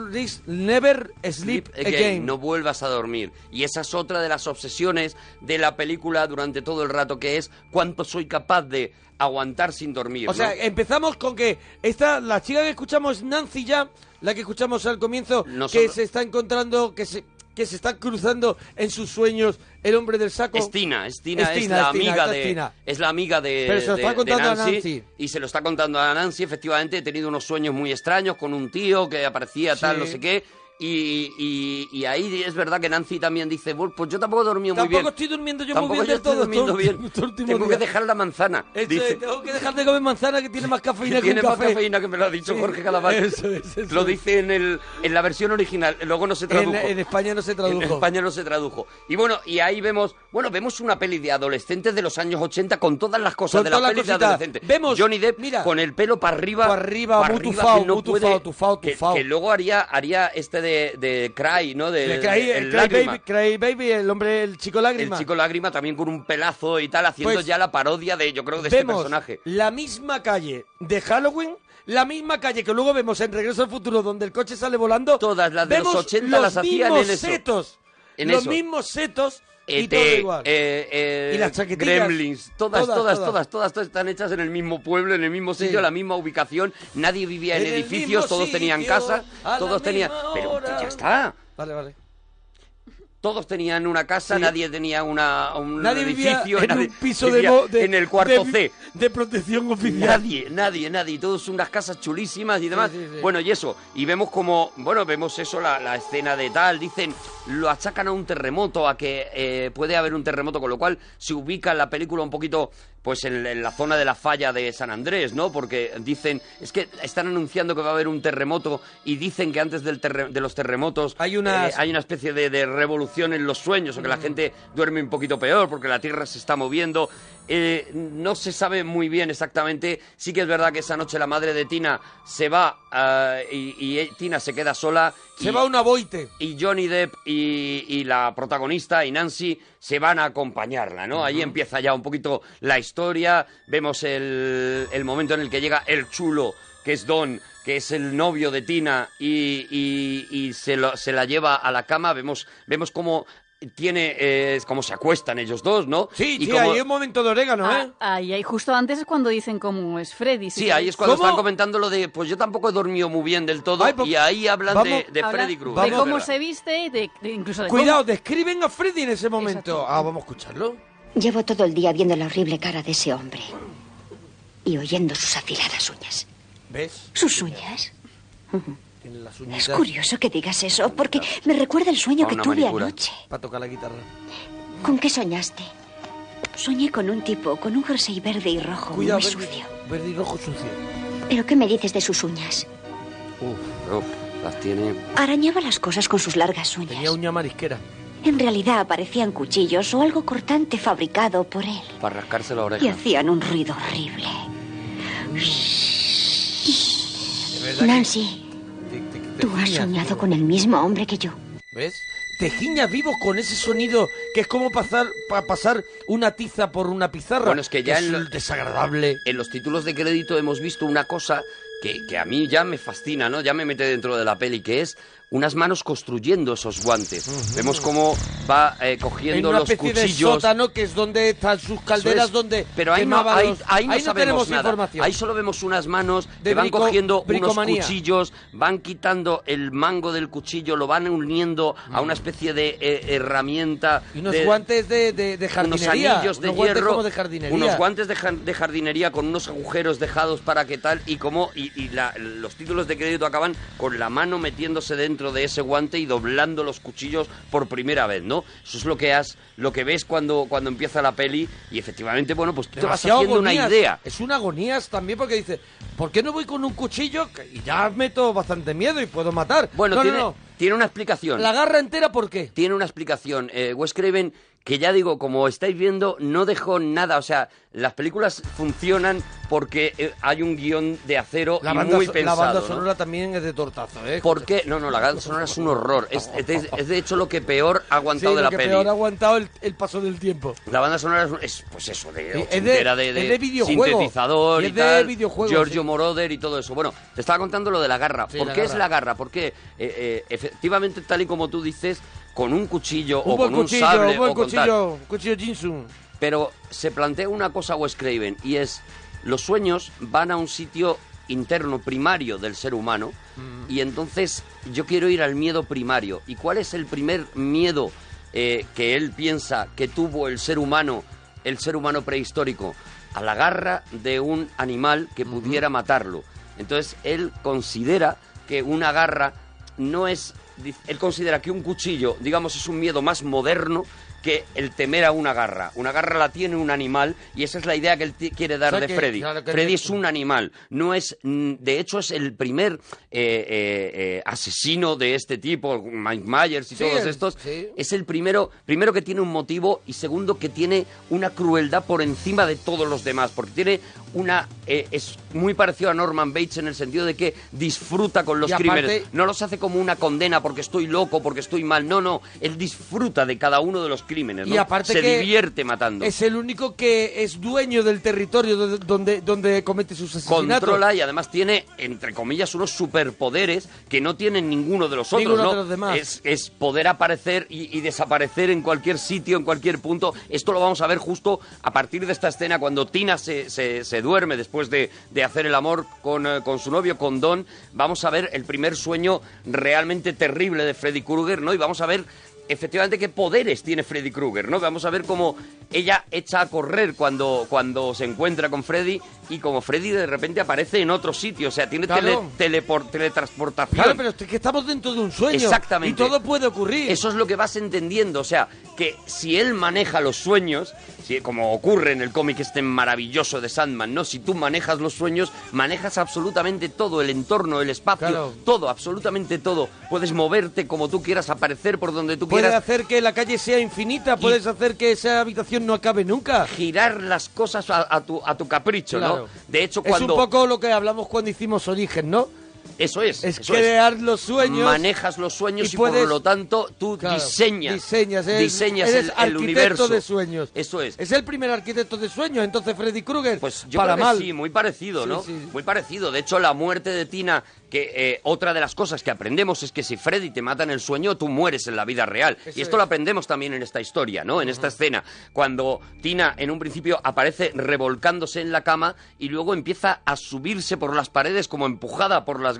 never sleep again. no vuelvas a dormir. Y esa es otra de las obsesiones de la película durante todo el rato, que es cuánto soy capaz de aguantar sin dormir. O sea, empezamos con que esta, la chica que escuchamos es Nancy ya, la que escuchamos al comienzo, que se está encontrando, que se, que se está cruzando en sus sueños el hombre del saco. Es Tina, es la amiga de es la amiga de, Pero se lo está de contando a Nancy, Nancy. y se lo está contando a Nancy. Efectivamente, he tenido unos sueños muy extraños con un tío que aparecía tal, no sé qué. Y, y- y ahí es verdad que Nancy también dice, "Bueno, pues yo tampoco he dormido muy Tampoco bien. estoy durmiendo yo Tampoco muy bien yo estoy todo. durmiendo estos bien. últimos Tengo que días. dejar la manzana. Eso dice. es, tengo que dejar de comer manzana que tiene más cafeína que que tiene un más café. cafeína que me lo ha dicho Sí, Jorge Calabac. eso es, eso Lo dice en, el, en la versión original, luego no se En, tradujo. en España no se En tradujo. España no se tradujo. Y bueno, y ahí vemos, bueno, vemos una peli de adolescentes de los años 80 con todas las cosas Con de la peli de cositas. adolescentes. Vemos, Johnny Depp mira. con el pelo para arriba, Pa' arriba, pa' muy arriba, tufao, que no muy puede- tufao, tufao, que- tufao. Que, luego haría, haría este de, de Cry, ¿no? De, Cry, el Cry. Baby, Cry Baby, el hombre, el chico lágrima. El chico lágrima también con un pelazo y tal, haciendo Pues, ya la parodia de, yo creo, de este vemos personaje. la misma calle de Halloween, la misma calle que luego vemos en Regreso al Futuro donde el coche sale volando. Todas las de los vemos 80 los las hacían en eso. setos. En los eso. mismos setos y Eh, todo de, igual. eh, eh, Y las. Gremlins, todas Todas, todas, todas. todas, todas, todas, están hechas en el mismo pueblo, en el mismo Sí. sitio, en la misma ubicación. Nadie vivía en, edificios, todos tenían casa, todos tenían. Pero ya está. Vale, vale. Todos tenían una casa, Sí. nadie tenía una, un Nadie edificio, en nadie un piso vivía de, mo- de- en el cuarto de- C. de protección oficial. Nadie, nadie, nadie. Todos unas casas chulísimas y demás. sí, sí. Bueno, y eso. Y vemos como, bueno, vemos eso, la, la escena de tal. Dicen, lo achacan a un terremoto, a que eh, puede haber un terremoto, con lo cual se ubica la película un poquito, pues en, en la zona de la falla de San Andrés, ¿no? Porque dicen, es que están anunciando que va a haber un terremoto y dicen que antes del terre- de los terremotos Hay unas- eh, hay una especie de, de revolución en los sueños, o que la gente duerme un poquito peor porque la Tierra se está moviendo. Eh, no se sabe muy bien exactamente. Sí que es verdad que esa noche la madre de Tina se va ah, y, y, eh, Tina se queda sola. Se y- va a una boite. y Johnny Depp y, y la protagonista y Nancy se van a acompañarla, ¿no? Ahí empieza ya un poquito la historia, vemos el, el momento en el que llega el chulo, que es Don, que es el novio de Tina y, y- y se, lo- se la lleva a la cama, vemos, vemos cómo tiene, eh, cómo se acuestan ellos dos, ¿no? Sí, y sí, hay un momento de orégano, ¿eh? Ah, ahí, ahí justo antes es cuando dicen cómo es Freddy. Sí, ahí es cuando ¿Cómo? están comentando lo de, pues yo tampoco he dormido muy bien del todo, Ay, pues, y ahí hablan vamos- de, de Habla Freddy Krueger. De Vamos. cómo se viste de, de- incluso de Cuidado, cómo... describen a Freddy en ese momento. Ah, vamos a escucharlo. Llevo todo el día viendo la horrible cara de ese hombre y oyendo sus afiladas uñas. ¿Ves? ¿Sus uñas? Tiene las Es curioso que digas eso, porque me recuerda el sueño que tuve manicura. anoche. para tocar la guitarra. ¿Con qué soñaste? Soñé con un tipo con un jersey verde y rojo Cuidado, muy verde, sucio. verde y rojo sucio. ¿Pero qué me dices de sus uñas? Uf, uf, las tiene... Arañaba las cosas con sus largas uñas. Tenía uña marisquera. En realidad parecían cuchillos o algo cortante fabricado por él. Para rascarse la oreja. Y hacían un ruido horrible. Que Nancy, has soñado con el mismo hombre que yo. ¿Ves? Te giñas vivo con ese sonido que es como pasar, pa- pasar una tiza por una pizarra. Bueno, es que ya es en lo- desagradable. En los títulos de crédito hemos visto una cosa que, que a mí ya me fascina, ¿no? Ya me mete dentro de la peli, que es unas manos construyendo esos guantes. Vemos cómo va eh, En cogiendo una los especie de cuchillos. sótano que es donde están sus calderas, es. donde pero ahí no, ahí, los- ahí no ahí sabemos tenemos nada. información. Ahí solo vemos unas manos De que van brico- cogiendo unos cuchillos, van quitando el mango del cuchillo, lo van uniendo a una especie de eh, herramienta. y unos de- guantes de, de, de unos jardinería. anillos de unos hierro, de jardinería. unos guantes de, de jardinería con unos agujeros dejados para que tal y como y, y la- los títulos de crédito acaban con la mano metiéndose dentro de ese guante y doblando los cuchillos por primera vez, ¿no? Eso es lo que has, lo que ves cuando cuando empieza la peli y efectivamente, bueno, pues tú te vas haciendo una idea. Es una agonías también porque dice, ¿por qué no voy con un cuchillo? Y ya meto bastante miedo y puedo matar. Bueno, no, tiene, no, no. tiene una explicación. La garra entera, ¿por qué? Tiene una explicación. Eh, Wes Craven, que ya digo, como estáis viendo, no dejó nada. O sea, las películas funcionan porque eh, hay un guion de acero La y banda, muy pensado. la banda ¿no? sonora también es de tortazo, ¿eh? ¿Por qué? No, no, la banda sonora es un horror. Es, es de, es de hecho lo que peor ha Sí, aguantado de lo la que peli. peor ha aguantado el, el paso del tiempo. La banda sonora es, es, pues eso, de, es de- de, es de videojuego. sintetizador Y es de tal, videojuego, Giorgio sí. Moroder y todo eso. Bueno, te estaba contando lo de la garra. Sí, ¿Por la qué es la garra? Porque eh, eh, efectivamente, tal y como tú dices, con un cuchillo Un o con un sable un buen o cuchillo, un cuchillo Jinsun. pero se plantea una cosa Wes Craven y es los sueños van a un sitio interno primario del ser humano Mm. y entonces yo quiero ir al miedo primario. ¿Y cuál es el primer miedo eh, que él piensa que tuvo el ser humano, el ser humano prehistórico? A la garra de un animal que pudiera matarlo. Entonces él considera que una garra no es... Él considera que un cuchillo, digamos, es un miedo más moderno que el temer a una garra. Una garra la tiene un animal y esa es la idea que él quiere dar O sea de que, Freddy. claro, que- Freddy es un animal, no es, mm, de hecho es el primer eh, eh, eh, asesino de este tipo, Mike Myers y Sí, todos estos. sí. Es el primero, primero que tiene un motivo y segundo que tiene una crueldad por encima de todos los demás, porque tiene una, es muy parecido a Norman Bates en el sentido de que disfruta con los aparte- crímenes, no los hace como una condena porque estoy loco, porque estoy mal, no, no, él disfruta de cada uno de los crímenes, Y ¿no? aparte se que divierte matando. Es el único que es dueño del territorio donde, donde, donde comete sus asesinatos. controla y además tiene, entre comillas, unos superpoderes que no tienen ninguno de los otros, Ninguno ¿no? de los demás. Es, es poder aparecer y, y desaparecer en cualquier sitio, en cualquier punto. Esto lo vamos a ver justo a partir de esta escena cuando Tina se, se- se duerme después de, de hacer el amor con, eh, con su novio, con Don. Vamos a ver el primer sueño realmente terrible de Freddy Krueger, ¿no? Y vamos a ver efectivamente qué poderes tiene Freddy Krueger, ¿no? Vamos a ver cómo ella echa a correr cuando, cuando se encuentra con Freddy y como Freddy de repente aparece en otro sitio, o sea, tiene Claro. tele- teletransportación. Claro, pero es que estamos dentro de un sueño. Exactamente. Y todo puede ocurrir. Eso es lo que vas entendiendo, o sea, que si él maneja los sueños, si, como ocurre en el cómic este maravilloso de Sandman, ¿no? Si tú manejas los sueños, manejas absolutamente todo, el entorno, el espacio, Claro. todo, absolutamente todo. Puedes moverte como tú quieras, aparecer por donde tú Puedes quieras. hacer que la calle sea infinita, puedes hacer que esa habitación no acabe nunca. girar las cosas a, a tu, a tu capricho, Claro. ¿no? De hecho, Es cuando... un poco lo que hablamos cuando hicimos Origen, ¿no? Eso es. Es eso crear los sueños. Manejas los sueños y, por lo tanto tú Claro, diseñas. Diseñas, eres, diseñas eres el, el arquitecto universo. de sueños. Eso es. Es el primer arquitecto de sueños, entonces Freddy Krueger. Pues yo para creo que mal. sí, muy parecido, Sí, ¿no? sí. Muy parecido. De hecho, la muerte de Tina, que eh, otra de las cosas que aprendemos es que si Freddy te mata en el sueño, tú mueres en la vida real. Eso y esto es. lo aprendemos también en esta historia, ¿no? En esta escena. Cuando Tina, en un principio, aparece revolcándose en la cama y luego empieza a subirse por las paredes como empujada por las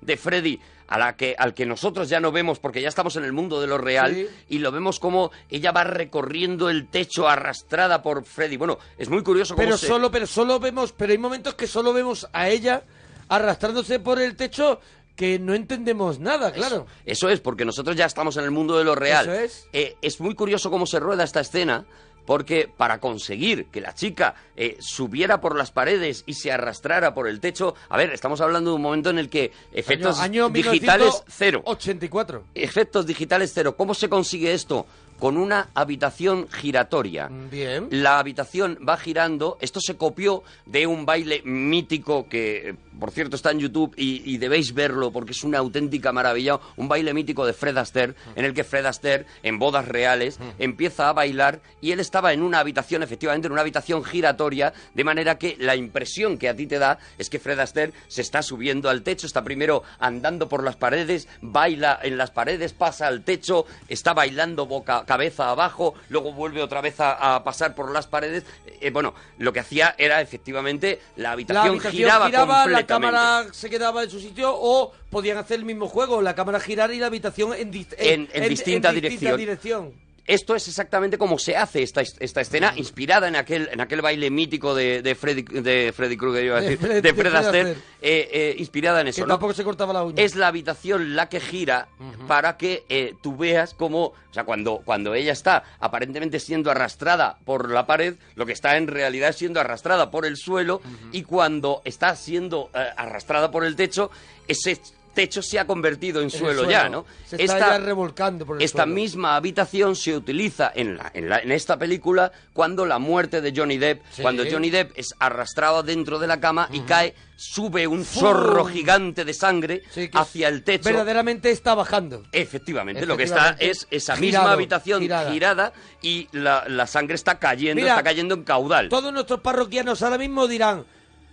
de Freddy. A la que, al que nosotros ya no vemos porque ya estamos en el mundo de lo real Sí. y lo vemos como ella va recorriendo el techo arrastrada por Freddy. Bueno, es muy curioso cómo Pero se... solo, pero solo vemos, pero hay momentos que solo vemos a ella arrastrándose por el techo que no entendemos nada, claro. Eso es, porque nosotros ya estamos en el mundo de lo real. Eso es. Eh, es muy curioso cómo se rueda esta escena, porque para conseguir que la chica eh, subiera por las paredes y se arrastrara por el techo, a ver, estamos hablando de un momento en el que efectos año, año digitales cero. 84. Efectos digitales cero. ¿Cómo se consigue esto? Con una habitación giratoria. Bien. La habitación va girando. Esto se copió de un baile mítico que, por cierto está en YouTube y, y debéis verlo porque es una auténtica maravilla, un baile mítico de Fred Astaire, en el que Fred Astaire, en bodas reales, empieza a bailar y él estaba en una habitación, efectivamente, en una habitación giratoria, de manera que la impresión que a ti te da es que Fred Astaire se está subiendo al techo, está primero andando por las paredes, baila en las paredes, pasa al techo, está bailando boca, cabeza abajo, luego vuelve otra vez a, a pasar por las paredes. Eh, bueno, lo que hacía era efectivamente la La habitación, habitación giraba, giraba, la cámara se quedaba en su sitio o podían hacer el mismo juego, la cámara girar y la habitación en, En- en distinta dirección. dirección. Esto es exactamente como se hace esta, esta escena, inspirada en aquel, en aquel baile mítico de, de Freddy, de Freddy Krueger, iba a De decir, Fred- de Fred Astaire, eh, eh, inspirada en Que eso, ¿no? tampoco se cortaba la uña. Es la habitación la que gira para que eh, tú veas cómo, o sea, cuando, cuando ella está aparentemente siendo arrastrada por la pared, lo que está en realidad es siendo arrastrada por el suelo y cuando está siendo eh, arrastrada por el techo, ese techo se ha convertido en, el suelo, ya, ¿no? Se está Esta- ya revolcando por el esta suelo. misma habitación se utiliza en, la, en, la- en esta película cuando la muerte de Johnny Depp, Sí. cuando Johnny Depp es arrastrado dentro de la cama y cae, sube un zorro gigante de sangre Sí, hacia el techo. Verdaderamente está bajando. Efectivamente, lo que está es esa girado, misma habitación girada. girada, y la, la sangre está cayendo, Mira, está cayendo en caudal. Todos nuestros parroquianos ahora mismo dirán,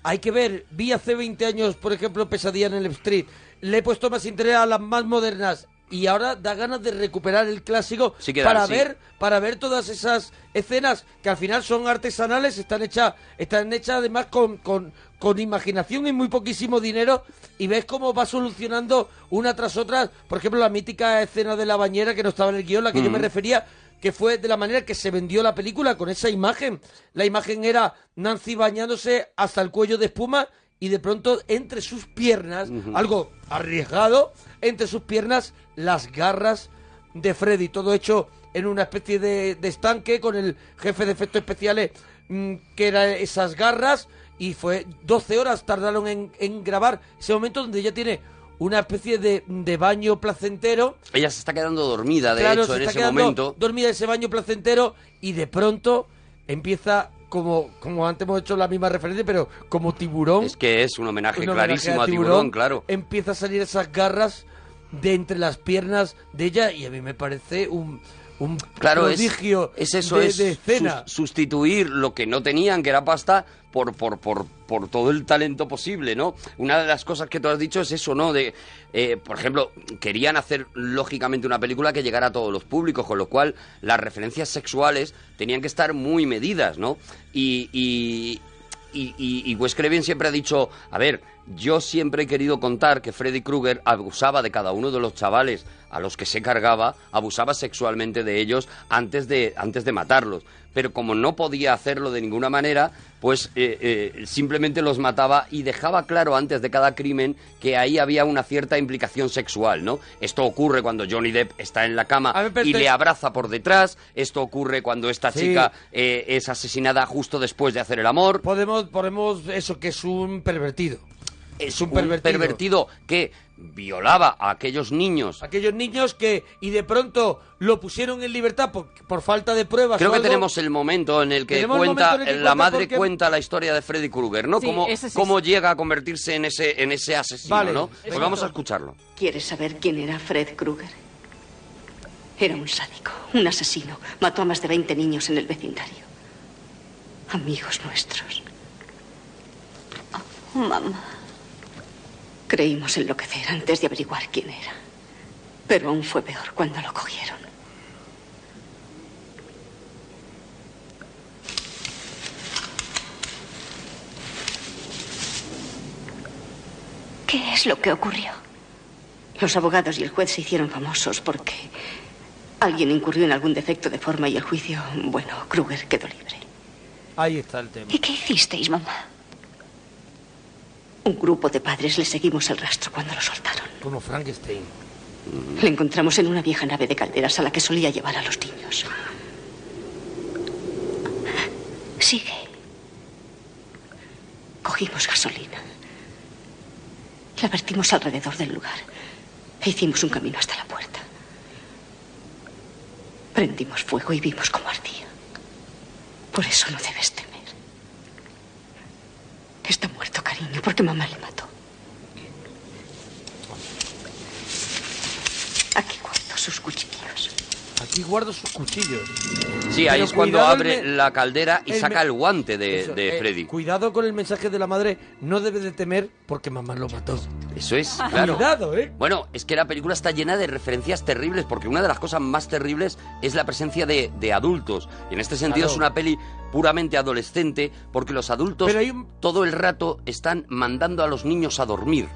hay que ver, vi hace 20 años, por ejemplo, Pesadilla en el Street, le he puesto más interés a las más modernas y ahora da ganas de recuperar el clásico Sí para sí. ver para ver todas esas escenas que al final son artesanales, están hechas están hechas además con, con, con imaginación y muy poquísimo dinero y ves cómo va solucionando una tras otra, por ejemplo, la mítica escena de la bañera que no estaba en el guion, la que yo me refería que fue de la manera que se vendió la película con esa imagen. La imagen era Nancy bañándose hasta el cuello de espuma y de pronto entre sus piernas, algo arriesgado, entre sus piernas las garras de Freddy, todo hecho en una especie de, de estanque con el jefe de efectos especiales mm, que era esas garras y fue 12 horas tardaron en, en grabar ese momento donde ella tiene una especie de, de baño placentero Ella se está quedando dormida, de Claro, hecho, en ese momento. dormida en ese baño placentero y de pronto empieza como como antes hemos hecho la misma referencia, pero como tiburón. Es que es un homenaje un homenaje clarísimo a tiburón, claro. Empieza a salir esas garras de entre las piernas de ella y a mí me parece un un Claro, prodigio es eso, de, es de escena. sus- sustituir lo que no tenían, que era pasta, por, por, por, por todo el talento posible, ¿no? Una de las cosas que tú has dicho es eso, ¿no? De, eh, por ejemplo, querían hacer lógicamente una película que llegara a todos los públicos, con lo cual las referencias sexuales tenían que estar muy medidas, ¿no? Y, y, y, y- y Wes Craven siempre ha dicho, a ver, yo siempre he querido contar que Freddy Krueger abusaba de cada uno de los chavales a los que se cargaba, abusaba sexualmente de ellos antes de, antes de matarlos. Pero como no podía hacerlo de ninguna manera, pues eh, eh, simplemente los mataba y dejaba claro antes de cada crimen que ahí había una cierta implicación sexual, ¿no? Esto ocurre cuando Johnny Depp está en la cama y le abraza por detrás, esto ocurre cuando esta Sí. chica eh, es asesinada justo después de hacer el amor. Podemos podemos eso que es un pervertido. Es un pervertido. que violaba a aquellos niños. Aquellos niños que y de pronto lo pusieron en libertad por, por falta de pruebas. Creo o que algo. tenemos el momento en el que el cuenta, momento en el que la cuenta madre porque- cuenta la historia de Freddy Krueger, ¿no? Sí, cómo sí, cómo sí. llega a convertirse en ese, en ese asesino, Vale, ¿no? Pues exacto. vamos a escucharlo. ¿Quieres saber quién era Fred Krueger? Era un sádico, un asesino. Mató a más de 20 niños en el vecindario. Amigos nuestros. Oh, mamá. Creímos enloquecer antes de averiguar quién era. Pero aún fue peor cuando lo cogieron. ¿Qué es lo que ocurrió? Los abogados y el juez se hicieron famosos porque alguien incurrió en algún defecto de forma y el juicio, bueno, Kruger quedó libre. Ahí está el tema. ¿Y qué hicisteis, mamá? Un grupo de padres le seguimos el rastro cuando lo soltaron. Como Frankenstein. Le encontramos en una vieja nave de calderas a la que solía llevar a los niños. Sigue. Cogimos gasolina. La vertimos alrededor del lugar. E hicimos un camino hasta la puerta. Prendimos fuego y vimos cómo ardía. Por eso no debes. Porque mamá le mató. sus cuchillos. Aquí guardo sus cuchillos. Sí, ahí Pero es cuando abre la caldera y el saca el guante de, Eso, de eh, Freddy. Cuidado con el mensaje de la madre, no debe de temer porque mamá lo mató. Eso es, claro. Cuidado, ¿eh? Bueno, es que la película está llena de referencias terribles, porque una de las cosas más terribles es la presencia de, de adultos. Y en este sentido Claro. es una peli puramente adolescente, porque los adultos un- todo el rato están mandando a los niños a dormir.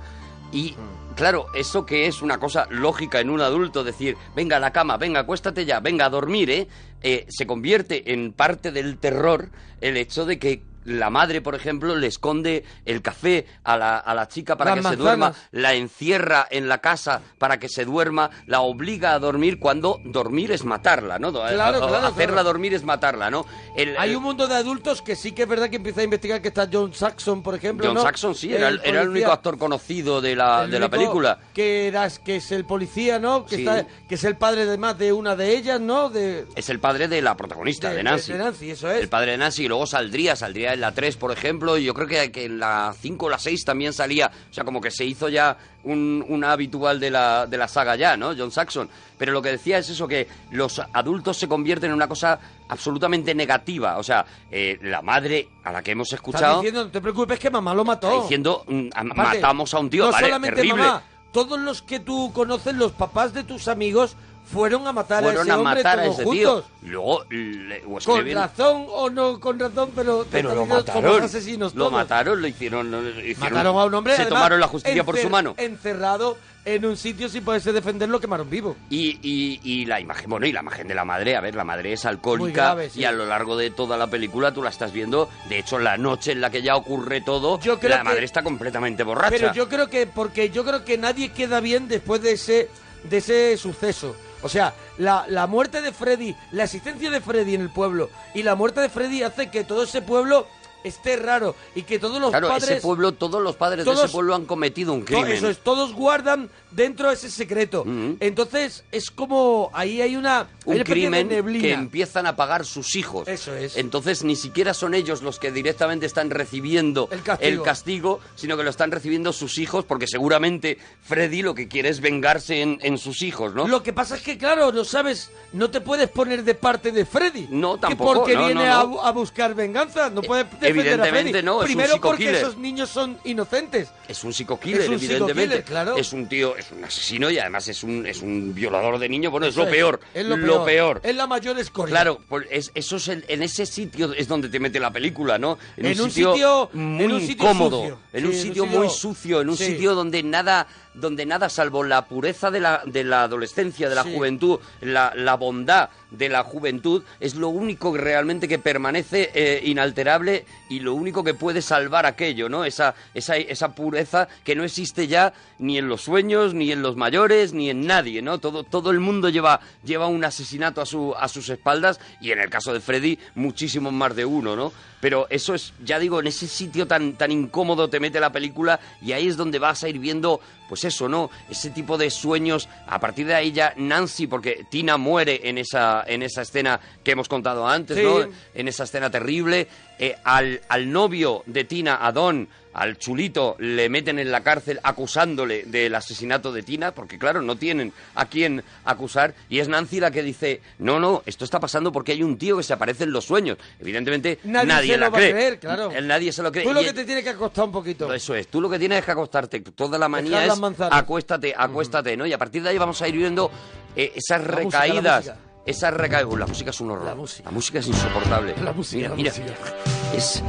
Y claro, eso que es una cosa lógica en un adulto, decir, venga a la cama, venga, acuéstate ya, venga a dormir, ¿eh? Eh, se convierte en parte del terror el hecho de que la madre, por ejemplo, le esconde el café a la, a la chica para Las que se duerma, la encierra en la casa para que se duerma, la obliga a dormir cuando dormir es matarla, ¿no? Claro, a- claro, hacerla claro. dormir es matarla, ¿no? El- Hay el- un mundo de adultos que sí que es verdad que empieza a investigar que está John Saxon, por ejemplo. John ¿no? Saxon sí, era el, era el único actor conocido de la, de la película. Que, era, que es el policía, ¿no? Que, Sí. está, que es el padre de más de una de ellas, ¿no? De, Es el padre de la protagonista, de, de- Nancy. de Nancy, eso es. El padre de Nancy y luego saldría, saldría en la 3, por ejemplo, y yo creo que, que en la 5 o la 6 también salía, o sea, como que se hizo ya un, una habitual de la, de la saga ya, ¿no? John Saxon. Pero lo que decía es eso, que los adultos se convierten en una cosa absolutamente negativa. O sea, eh, la madre a la que hemos escuchado diciendo, no te preocupes que mamá lo mató. está diciendo, mm, Aparte, matamos a un tío, No vale, solamente terrible. mamá, todos los que tú conoces, los papás de tus amigos, fueron a matar a Fueron ese a hombre matar a ese juntos. tío. Luego, le, Con razón o no con razón, pero, Pero lo mataron. asesinos Lo mataron, lo hicieron. lo hicieron- Mataron a un hombre. Se además, tomaron la justicia por su mano. Encerrado en un sitio sin poderse defender, lo quemaron vivo. Y, y, y la imagen, bueno, y la imagen de la madre, a ver, la madre es alcohólica Muy grave, sí. y a lo largo de toda la película tú la estás viendo. De hecho, la noche en la que ya ocurre todo, Yo creo la que- madre está completamente borracha. Pero yo creo que, porque yo creo que nadie queda bien después de ese, de ese suceso. O sea, la, la muerte de Freddy, la existencia de Freddy en el pueblo y la muerte de Freddy hace que todo ese pueblo esté raro y que todos los claro, padres... ese pueblo, todos los padres de ese pueblo han cometido un crimen. Eso es, todos guardan dentro ese secreto. Entonces, es como, ahí hay una... hay un una especie de crimen neblina. que empiezan a pagar sus hijos. Eso es. Entonces ni siquiera son ellos los que directamente están recibiendo El castigo. castigo, sino que lo están recibiendo sus hijos, porque seguramente Freddy lo que quiere es vengarse en, en sus hijos, ¿no? Lo que pasa es que, claro, no sabes, no te puedes poner de parte de Freddy. No, Que tampoco, porque no, viene no, a no. bu- A, buscar venganza, no puedes defender evidentemente no, es un Primero porque psico-killer. esos niños son inocentes. Es un psico-killer, Es un evidentemente. claro. Es un tío, es un asesino y además es un, es un violador de niños. Bueno, es lo peor. Es lo, peor. Es la mayor escoria. Claro, pues es- eso es el- en ese sitio es donde te mete la película, ¿no? En un sitio- muy en un sitio incómodo, sucio. en Sí, un en un sitio sitio- muy sucio, en un Sí. sitio donde nada, donde nada salvo la pureza de la, de la adolescencia, de la Sí. juventud, la, la bondad de la juventud es lo único que realmente que permanece eh, inalterable y lo único que puede salvar aquello, ¿no? Esa, esa, esa pureza que no existe ya ni en los sueños, ni en los mayores, ni en nadie, ¿no? Todo, todo el mundo lleva, lleva un asesinato a, su, a sus espaldas y en el caso de Freddy, muchísimo más de uno, ¿no? Pero eso es, ya digo, en ese sitio tan, tan incómodo te mete la película y ahí es donde vas a ir viendo, pues eso, ¿no? Ese tipo de sueños. A partir de ahí ya Nancy, porque Tina muere en esa, en esa escena que hemos contado antes, Sí. ¿no? En esa escena terrible. Eh, al, al novio de Tina, a Don, al chulito, le meten en la cárcel acusándole del asesinato de Tina, porque claro, no tienen a quién acusar. Y es Nancy la que dice, no, no, esto está pasando porque hay un tío que se aparece en los sueños. Evidentemente, Nadie, nadie, se la lo va cree. a creer, claro. Nadie se lo cree. Tú lo Y que te tiene que acostar un poquito. eso es, tú lo que tienes es que acostarte. Toda la manía es acuéstate, acuéstate, ¿no? Y a partir de ahí vamos a ir viendo eh, esas la recaídas. música. Esas recaídas. La música es un horror. La música. es insoportable. La música, mira, la mira. música. Es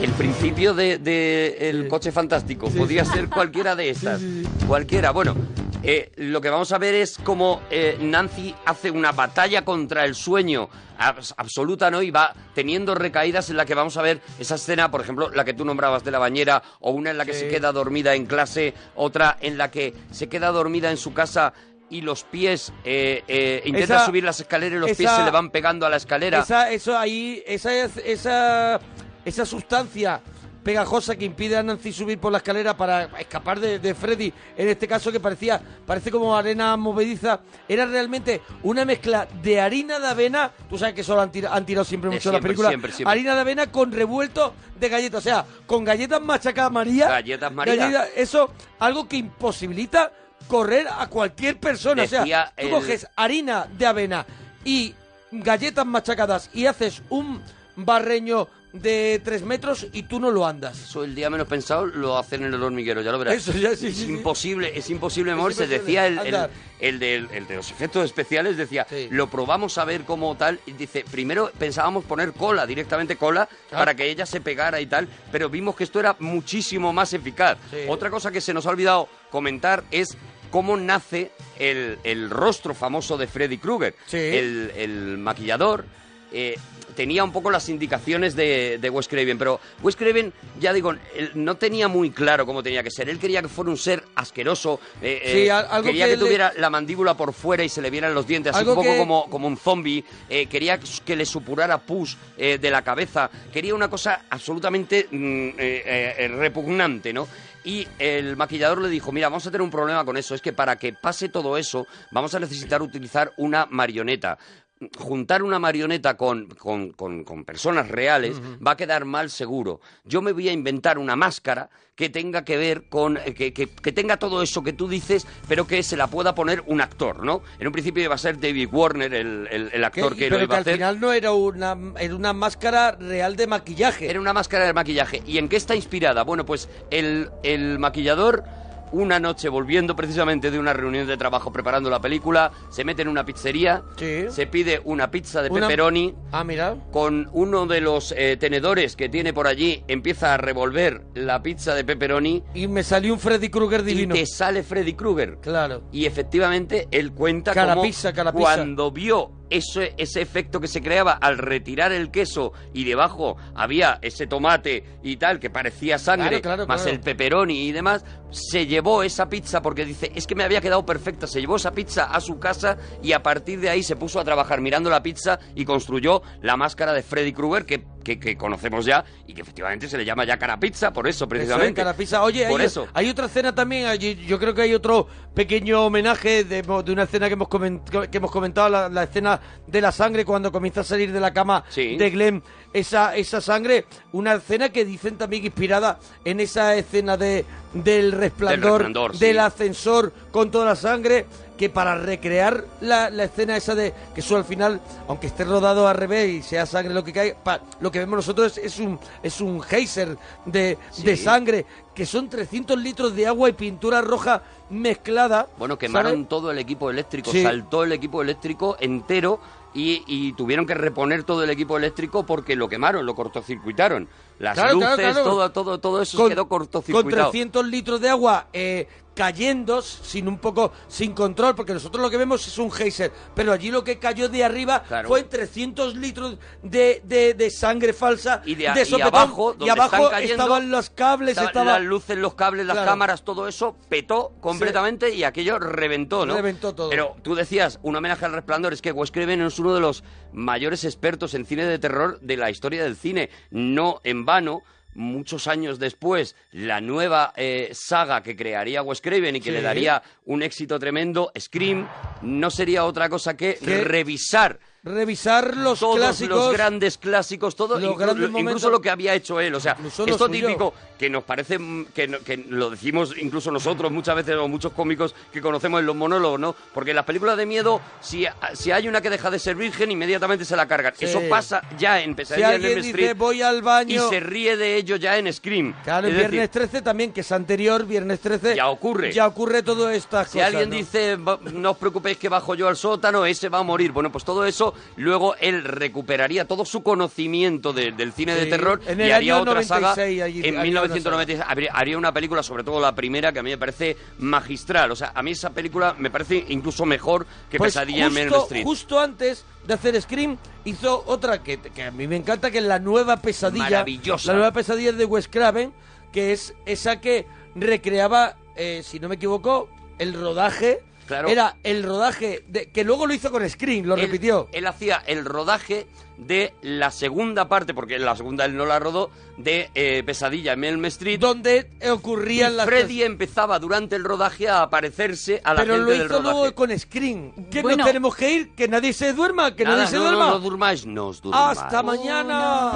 el principio de, de el coche fantástico. Podría ser cualquiera de estas. Cualquiera. Bueno, eh, lo que vamos a ver es cómo eh, Nancy hace una batalla contra el sueño abs- absoluta, ¿no? Y va teniendo recaídas en la que vamos a ver esa escena, por ejemplo, la que tú nombrabas de la bañera, o una en la que Sí. se queda dormida en clase, otra en la que se queda dormida en su casa y los pies eh, eh, intenta Esa- subir las escaleras y los esa- pies se le van pegando a la escalera. Esa, eso ahí, esa, esa, esa sustancia pegajosa que impide a Nancy subir por la escalera para escapar de, de Freddy, en este caso que parecía, parece como arena movediza, era realmente una mezcla de harina de avena, tú sabes que eso lo han, tira- han tirado siempre mucho en la siempre, película, siempre, siempre. harina de avena con revuelto de galletas, o sea, con galletas machacadas María, Galletas María. eso, algo que imposibilita correr a cualquier persona. o sea, tú el- coges harina de avena y galletas machacadas y haces un barreño de tres metros y tú no lo andas. Eso el día menos pensado lo hacen en el hormiguero, ya lo verás. Eso ya, sí, es sí, sí. imposible, es imposible Es moverse. imposible. Decía el, el, Andar. el de los efectos especiales, decía, lo probamos a ver cómo tal. Y dice, primero pensábamos poner cola, directamente cola, para que ella se pegara y tal, pero vimos que esto era muchísimo más eficaz. Otra cosa que se nos ha olvidado comentar es cómo nace el, el rostro famoso de Freddy Krueger. Sí. El, el maquillador eh, tenía un poco las indicaciones de, de Wes Craven, pero Wes Craven, ya digo, él no tenía muy claro cómo tenía que ser. Él quería que fuera un ser asqueroso, eh, Sí, eh, al- algo quería que que, le- tuviera la mandíbula por fuera y se le vieran los dientes, así un poco que- como, como un zombie. eh, quería que le supurara pus eh, de la cabeza. Quería una cosa absolutamente mm, eh, eh, repugnante, ¿no? Y el maquillador le dijo, mira, vamos a tener un problema con eso, es que para que pase todo eso vamos a necesitar utilizar una marioneta. Juntar una marioneta con, con- con- con personas reales va a quedar mal seguro. Yo me voy a inventar una máscara que tenga que ver con, eh, que, que- que tenga todo eso que tú dices, pero que se la pueda poner un actor, ¿no? En un principio iba a ser David Warner el, el- el actor ¿Qué? que Pero lo iba que a al hacer. final no era una, era una máscara real de maquillaje. Era una máscara de maquillaje. ¿Y en qué está inspirada? Bueno, pues el, el maquillador, una noche volviendo precisamente de una reunión de trabajo preparando la película, se mete en una pizzería, Sí. se pide una pizza de Una- pepperoni. Ah, mira. Con uno de los eh, tenedores que tiene por allí, empieza a revolver la pizza de pepperoni Y me salió un Freddy Krueger divino. y te sale Freddy Krueger. Claro. Y efectivamente él cuenta Cara cómo pizza, cara pizza. cuando vio ese, ese efecto que se creaba al retirar el queso y debajo había ese tomate y tal que parecía sangre, Claro, claro, más claro. el pepperoni y demás, se llevó esa pizza porque dice, es que me había quedado perfecta, se llevó esa pizza a su casa y a partir de ahí se puso a trabajar mirando la pizza y construyó la máscara de Freddy Krueger que, que, que conocemos ya y que efectivamente se le llama ya cara pizza por eso Eso es, precisamente. cara pizza. Oye, por hay, eso. hay otra escena también, yo creo que hay otro pequeño homenaje de, de una escena que hemos, coment- que hemos comentado, la, la escena de la sangre cuando comienza a salir de la cama Sí. de Glenn, esa, esa sangre, una escena que dicen también inspirada en esa escena de, del resplandor, Del resplandor, del sí. ascensor con toda la sangre, que para recrear la, la escena esa de que eso al final, aunque esté rodado al revés y sea sangre lo que cae, pa- lo que vemos nosotros es, es un es un geyser de, de sangre, que son 300 litros de agua y pintura roja mezclada. Bueno, quemaron todo el equipo eléctrico, Sí. saltó el equipo eléctrico entero y, y tuvieron que reponer todo el equipo eléctrico porque lo quemaron, lo cortocircuitaron. Las Claro, luces, claro, claro. todo, todo, todo eso con, quedó con cortocircuitado. 300 litros de agua eh, cayendo sin un poco sin control porque nosotros lo que vemos es un geyser pero allí lo que cayó de arriba Claro. fue 300 litros de, de, de sangre falsa Y de- sopetón, abajo, y donde abajo están cayendo, estaban los cables Estaban estaba Las luces, los cables, las Claro. cámaras, todo eso petó completamente y aquello reventó, ¿no? Reventó todo. Pero tú decías, un homenaje al resplandor, es que Wes Craven es uno de los mayores expertos en cine de terror de la historia del cine. No en vano, muchos años después, la nueva eh, saga que crearía Wes Craven y que Sí. le daría un éxito tremendo, Scream, no sería otra cosa que ¿Qué? revisar revisar los todos clásicos los grandes clásicos, todo, Los grandes incluso momentos. lo que había hecho él. O sea, Incluso esto típico que nos parece que, no- que lo decimos incluso nosotros muchas veces o muchos cómicos que conocemos en los monólogos, ¿no? Porque en las películas de miedo, si, si hay una que deja de ser virgen, inmediatamente se la cargan. Sí. Eso pasa ya en si Pesadilla en alguien Elm dice Street voy al y baño se ríe de ello ya en Scream. Claro, Es decir, viernes 13 también, que es anterior, viernes 13. Ya ocurre. Ya ocurre todo estas Si cosas. alguien ¿no? dice, "Va- no os preocupéis que bajo yo al sótano, ese va a morir. Bueno, pues todo eso, luego él recuperaría todo su conocimiento de- del cine de terror en y haría año otra saga. 96 allí- en haría 1996 habría- haría una película, sobre todo la primera, que a mí me parece magistral. O sea, a mí esa película me parece incluso mejor que Pues Pesadilla en justo, Street. justo antes de hacer Scream, hizo otra que, que a mí me encanta, que es la nueva pesadilla. Maravillosa. La nueva pesadilla de Wes Craven, que es esa que recreaba, eh, si no me equivoco, el rodaje. Claro. Era el rodaje de, que luego lo hizo con Scream, lo Él- repitió. Él hacía el rodaje de la segunda parte, porque la segunda él no la rodó, de eh, Pesadilla en Elm Street. donde Y ocurrían las Freddy empezaba durante el rodaje a aparecerse a la Pero gente lo del hizo rodaje. luego con Scream. Que Bueno. nos tenemos que ir, que nadie se duerma, que Nada, nadie se no, duerma. No, no durmáis, no os durmáis. Hasta mañana.